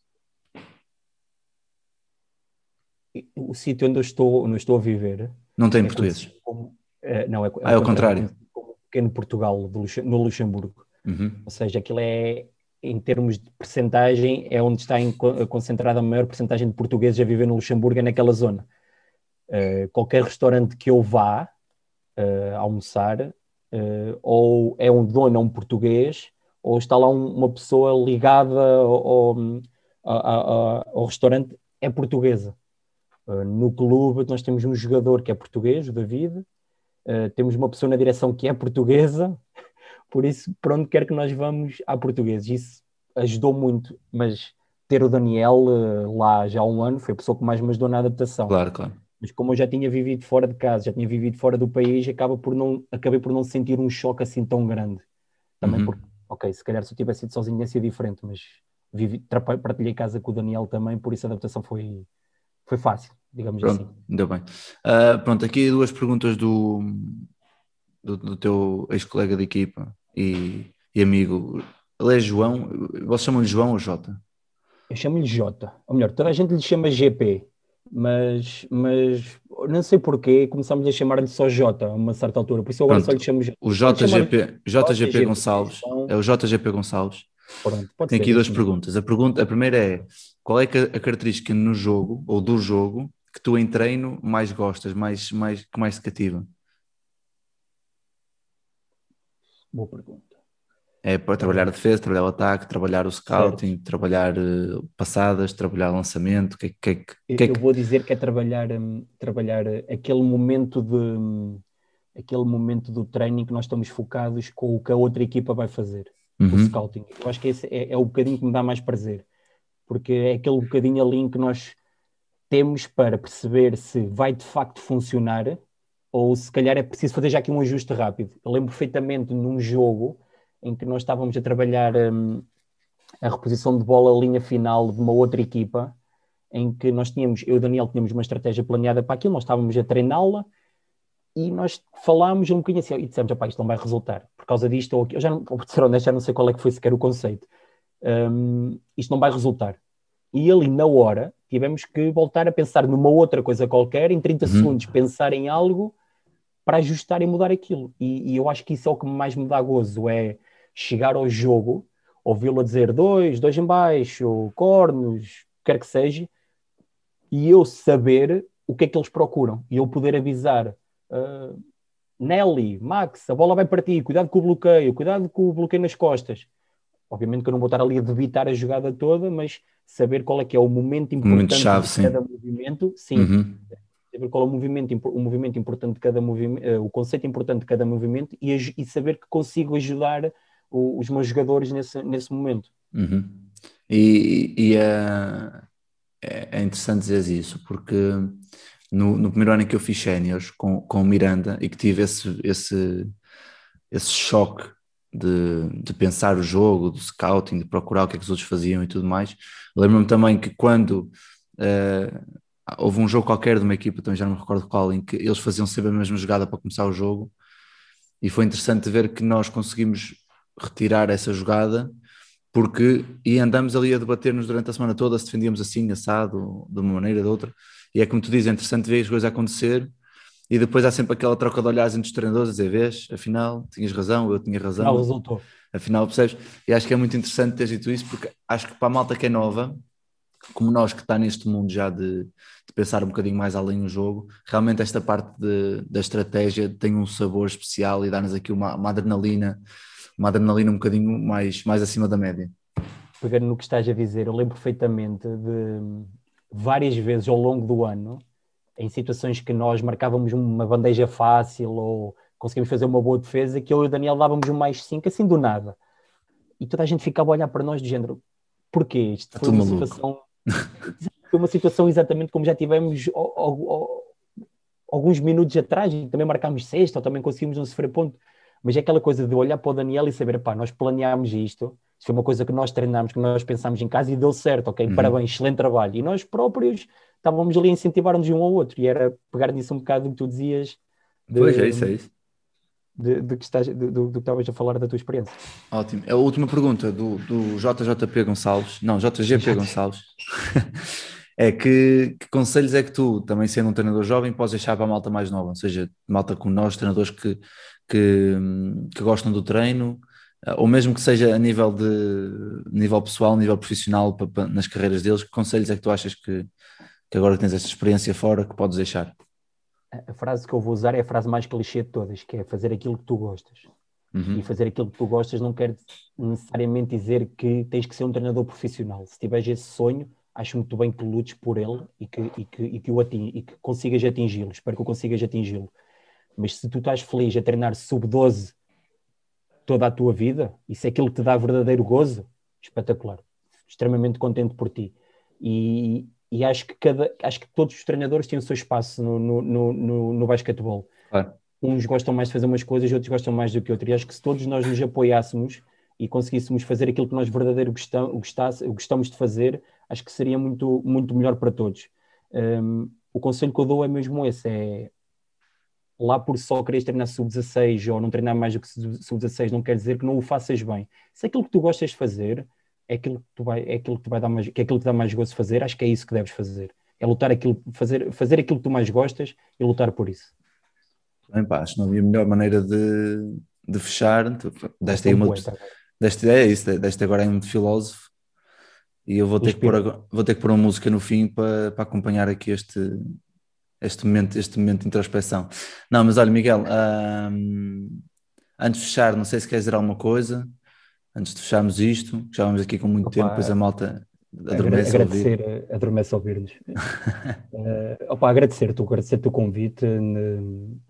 O sítio onde eu estou, onde eu estou a viver. Não tem é portugueses. Como, Uh, não, é, é, ah, é o contrário. Como pequeno Portugal do, no Luxemburgo. Uhum. Ou seja, aquilo é, em termos de percentagem, é onde está em, concentrada a maior percentagem de portugueses a viver no Luxemburgo, é naquela zona. Uh, qualquer restaurante que eu vá uh, almoçar, ou é um dono, é um português, ou está lá um, uma pessoa ligada ao, ao, ao restaurante, é portuguesa. no clube, nós temos um jogador que é português, o David, Uh, temos uma pessoa na direção que é portuguesa, *laughs* Por isso, por onde quer que nós vamos, há portugueses. Isso ajudou muito, mas ter o Daniel lá já há um ano foi a pessoa que mais me ajudou na adaptação. Claro, claro. Mas como eu já tinha vivido fora de casa, já tinha vivido fora do país, acaba por não, acabei por não sentir um choque assim tão grande. Também Uhum. porque, ok, se calhar se eu tivesse sido sozinho ia ser diferente, mas vivi, partilhei casa com o Daniel também, por isso a adaptação foi, foi fácil, digamos Pronto, assim. ainda bem. Ah, pronto, aqui duas perguntas do, do, do teu ex-colega de equipa e, e amigo. Ele é João, vocês chamam-lhe João ou Jota? Eu chamo-lhe Jota, ou melhor, toda a gente lhe chama GP, mas, mas não sei porquê, começámos a chamar-lhe só Jota a uma certa altura, por isso agora Pronto, só lhe chamo Jota. O JGP, JGP JGP Gonçalves. João. É o JGP Gonçalves. Pronto, Tem ser aqui duas isso. perguntas. A, pergunta, a primeira é: qual é a característica no jogo ou do jogo que tu em treino mais gostas, mais, mais, que mais te cativa? Boa pergunta. É para trabalhar a defesa, trabalhar o ataque, trabalhar o scouting, trabalhar eh, passadas, trabalhar lançamento. Que, que, que, Eu, que é eu que- vou dizer que é trabalhar, hum, trabalhar eh, aquele momento de hum, aquele momento do training que nós estamos focados com o que a outra equipa vai fazer, o Uhum, scouting. Eu acho que esse é, é o bocadinho que me dá mais prazer, porque é aquele bocadinho ali em que nós temos para perceber se vai de facto funcionar ou se calhar é preciso fazer já aqui um ajuste rápido. Eu lembro perfeitamente num jogo em que nós estávamos a trabalhar hum, a reposição de bola linha final de uma outra equipa, em que nós tínhamos, eu e o Daniel tínhamos uma estratégia planeada para aquilo, nós estávamos a treiná-la e nós falámos um bocadinho assim, e dissemos, "Epá, isto não vai resultar, por causa disto ou aquilo, eu já não, ser honesto, já não sei qual é que foi sequer o conceito, Hum, isto não vai resultar. E ali, na hora, tivemos que voltar a pensar numa outra coisa qualquer, em 30 Uhum. segundos, pensar em algo para ajustar e mudar aquilo. E, e eu acho que isso é o que mais me dá gozo, é chegar ao jogo, ouvi-lo a dizer dois, dois em baixo, cornos, quer que seja, e eu saber o que é que eles procuram, e eu poder avisar ah, Nelly, Max, a bola vai para ti, cuidado com o bloqueio, cuidado com o bloqueio nas costas. Obviamente que eu não vou estar ali a debitar a jogada toda, mas saber qual é que é o momento importante Momento chave, de sim. cada movimento, sim, uhum. saber qual é o movimento, o movimento importante de cada movimento, o conceito importante de cada movimento e, e saber que consigo ajudar os meus jogadores nesse, nesse momento. Uhum. E, e é, é é interessante dizer isso, porque no, no primeiro ano em que eu fiz séniores com, com o Miranda e que tive esse, esse, esse choque de, de pensar o jogo, do scouting, de procurar o que é que os outros faziam e tudo mais, lembro-me também que quando eh, houve um jogo qualquer de uma equipa, também já não me recordo qual, em que eles faziam sempre a mesma jogada para começar o jogo, e foi interessante ver que nós conseguimos retirar essa jogada porque e andamos ali a debater-nos durante a semana toda se defendíamos assim, assado, de uma maneira ou de outra, e é como tu dizes, é interessante ver as coisas acontecer e depois há sempre aquela troca de olhares entre os treinadores, a dizer, vês, afinal, tinhas razão, eu tinha razão, Não resultou. afinal, percebes? E acho que é muito interessante teres dito isso, porque acho que para a malta que é nova, como nós que está neste mundo já de, de pensar um bocadinho mais além do jogo, realmente esta parte de- da estratégia tem um sabor especial e dá-nos aqui uma, uma adrenalina, uma adrenalina um bocadinho mais, mais acima da média. pegando no que estás a dizer, eu lembro perfeitamente de várias vezes ao longo do ano, em situações que nós marcávamos uma bandeja fácil ou conseguimos fazer uma boa defesa, que eu e o Daniel dávamos um mais 5, assim do nada. E toda a gente ficava a olhar para nós do género, porquê? Isto foi tudo uma maluco. situação... *laughs* foi uma situação exatamente como já tivemos ao- ao- ao- alguns minutos atrás, também marcámos sexta, ou também conseguimos não sofrer ponto. Mas é aquela coisa de olhar para o Daniel e saber, pá, nós planeámos isto, isso foi uma coisa que nós treinámos, que nós pensámos em casa e deu certo, ok, Uhum. parabéns, excelente trabalho. E nós próprios estávamos ali a incentivar-nos um ao outro, e era pegar nisso um bocado do que tu dizias, de, Pois é isso, é isso. de, de que estás, do, do que estavas a falar da tua experiência. Ótimo. A última pergunta do, do JJP Gonçalves, não, JGP Gonçalves, *laughs* é que, que conselhos é que tu, também sendo um treinador jovem, podes deixar para a malta mais nova, ou seja, malta como nós, treinadores que, que, que gostam do treino, eh, ou mesmo que seja a nível de nível pessoal, nível profissional, nas carreiras deles, que conselhos é que tu achas que, que agora que tens esta experiência fora, que podes deixar? A- A frase que eu vou usar é a frase mais clichê de todas, que é fazer aquilo que tu gostas. Uhum. E fazer aquilo que tu gostas não quer necessariamente dizer que tens que ser um treinador profissional. Se tiveres esse sonho, acho muito bem que lutes por ele e que, e que, e que, o ating, e que consigas atingi-lo. Espero que o consigas atingi-lo. Mas se tu estás feliz a treinar sub-12 toda a tua vida, isso é aquilo que te dá verdadeiro gozo, espetacular. Extremamente contente por ti. E, e acho que cada acho que todos os treinadores têm o seu espaço no, no, no, no, no basquetebol. Claro. Uns gostam mais de fazer umas coisas, outros gostam mais do que outros. E acho que se todos nós nos apoiássemos e conseguíssemos fazer aquilo que nós verdadeiro gostamos, gostasse, gostamos de fazer, acho que seria muito, muito melhor para todos. Um, o conselho que eu dou é mesmo esse: é lá por só quereres treinar sub-16 ou não treinar mais do que sub-16, não quer dizer que não o faças bem. Se aquilo que tu gostas de fazer é aquilo que tu vai, é aquilo que tu vai dar mais, que é aquilo que dá mais gosto de fazer, acho que é isso que deves fazer. É lutar aquilo, fazer, fazer aquilo que tu mais gostas e lutar por isso. Bem, pá, acho que não havia melhor maneira de, de fechar. Deste aí uma. Deste, é isso, deste agora é um filósofo. E eu vou ter, que pôr, vou ter que pôr uma música no fim para, para acompanhar aqui este, este, momento, este momento de introspeção. Não, mas olha, Miguel, antes de fechar, não sei se queres dizer alguma coisa antes de fecharmos isto, já vamos aqui com muito opa, tempo, depois a malta adormece agradecer, a ouvir. Adormece a ouvir-nos. uh, *laughs* opa, agradecer-te, agradecer-te o convite.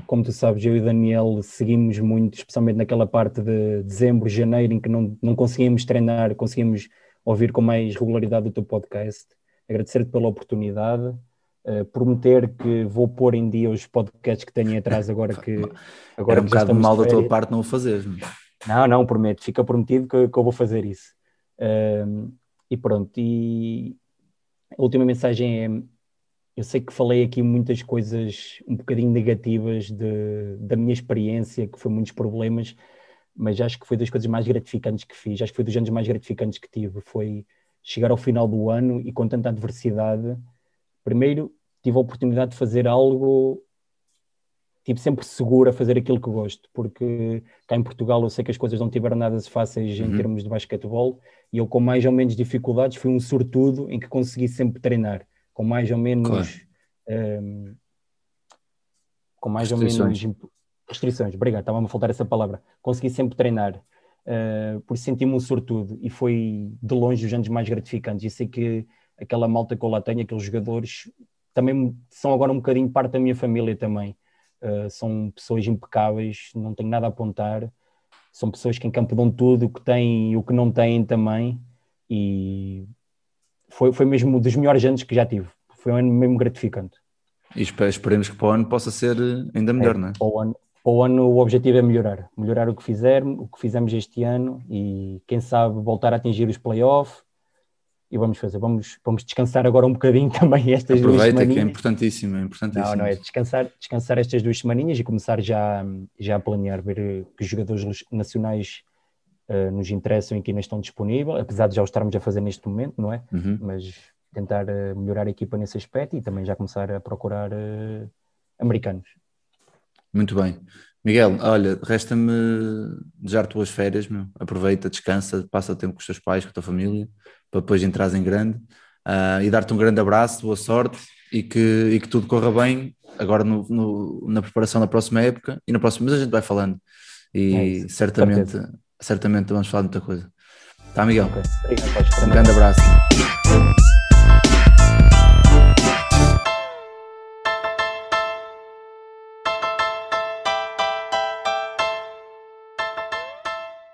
Como tu sabes, eu e o Daniel seguimos muito, especialmente naquela parte de dezembro, janeiro, em que não, não conseguíamos treinar, conseguimos ouvir com mais regularidade o teu podcast. Agradecer-te pela oportunidade. Uh, prometer que vou pôr em dia os podcasts que tenho atrás agora que *laughs* agora Era um bocado mal da tua parte não o fazeres. Não, não, prometo, fica prometido que, que eu vou fazer isso. E pronto, e a última mensagem é: eu sei que falei aqui muitas coisas um bocadinho negativas de, da minha experiência, que foi muitos problemas, mas acho que foi das coisas mais gratificantes que fiz, acho que foi dos anos mais gratificantes que tive. Foi chegar ao final do ano e com tanta adversidade, primeiro tive a oportunidade de fazer algo tipo, sempre seguro a fazer aquilo que gosto, porque cá em Portugal eu sei que as coisas não tiveram nada fáceis em uhum. termos de basquetebol e eu com mais ou menos dificuldades fui um sortudo em que consegui sempre treinar, com mais ou menos claro. um, ehm, com mais ou menos restrições, obrigado, estava-me a faltar essa palavra, consegui sempre treinar, uh, por isso senti-me um sortudo e foi de longe os anos mais gratificantes e sei que aquela malta que eu lá tenho, aqueles jogadores também são agora um bocadinho parte da minha família também. Uh, são pessoas impecáveis, não tenho nada a apontar, são pessoas que em campo dão tudo o que têm e o que não têm também, e foi, foi mesmo dos melhores anos que já tive, foi um ano mesmo gratificante. E esperemos que para o ano possa ser ainda melhor, é, não é? Para o, ano, para o ano o objetivo é melhorar, melhorar o que fizermos, o que fizemos este ano e quem sabe voltar a atingir os playoffs e vamos fazer, vamos, vamos descansar agora um bocadinho *laughs* também estas Aproveita, duas semaninhas. que é importantíssimo, é importantíssimo. Não, não, é descansar, descansar estas duas semaninhas e começar já, já a planear, ver que os jogadores nacionais uh, nos interessam e que ainda estão disponíveis, apesar de já o estarmos a fazer neste momento, não é? Uhum. Mas tentar uh, melhorar a equipa nesse aspecto e também já começar a procurar uh, americanos. Muito bem. Miguel, olha, resta-me desejar tuas férias, meu. aproveita, descansa, passa tempo com os teus pais, com a tua família para depois entrar em grande uh, e dar-te um grande abraço, boa sorte e que, e que tudo corra bem agora no, no, na preparação da próxima época e na próxima, mas a gente vai falando e é certamente, certamente vamos falar de muita coisa. Tá, Miguel? Okay. Obrigado, um grande abraço.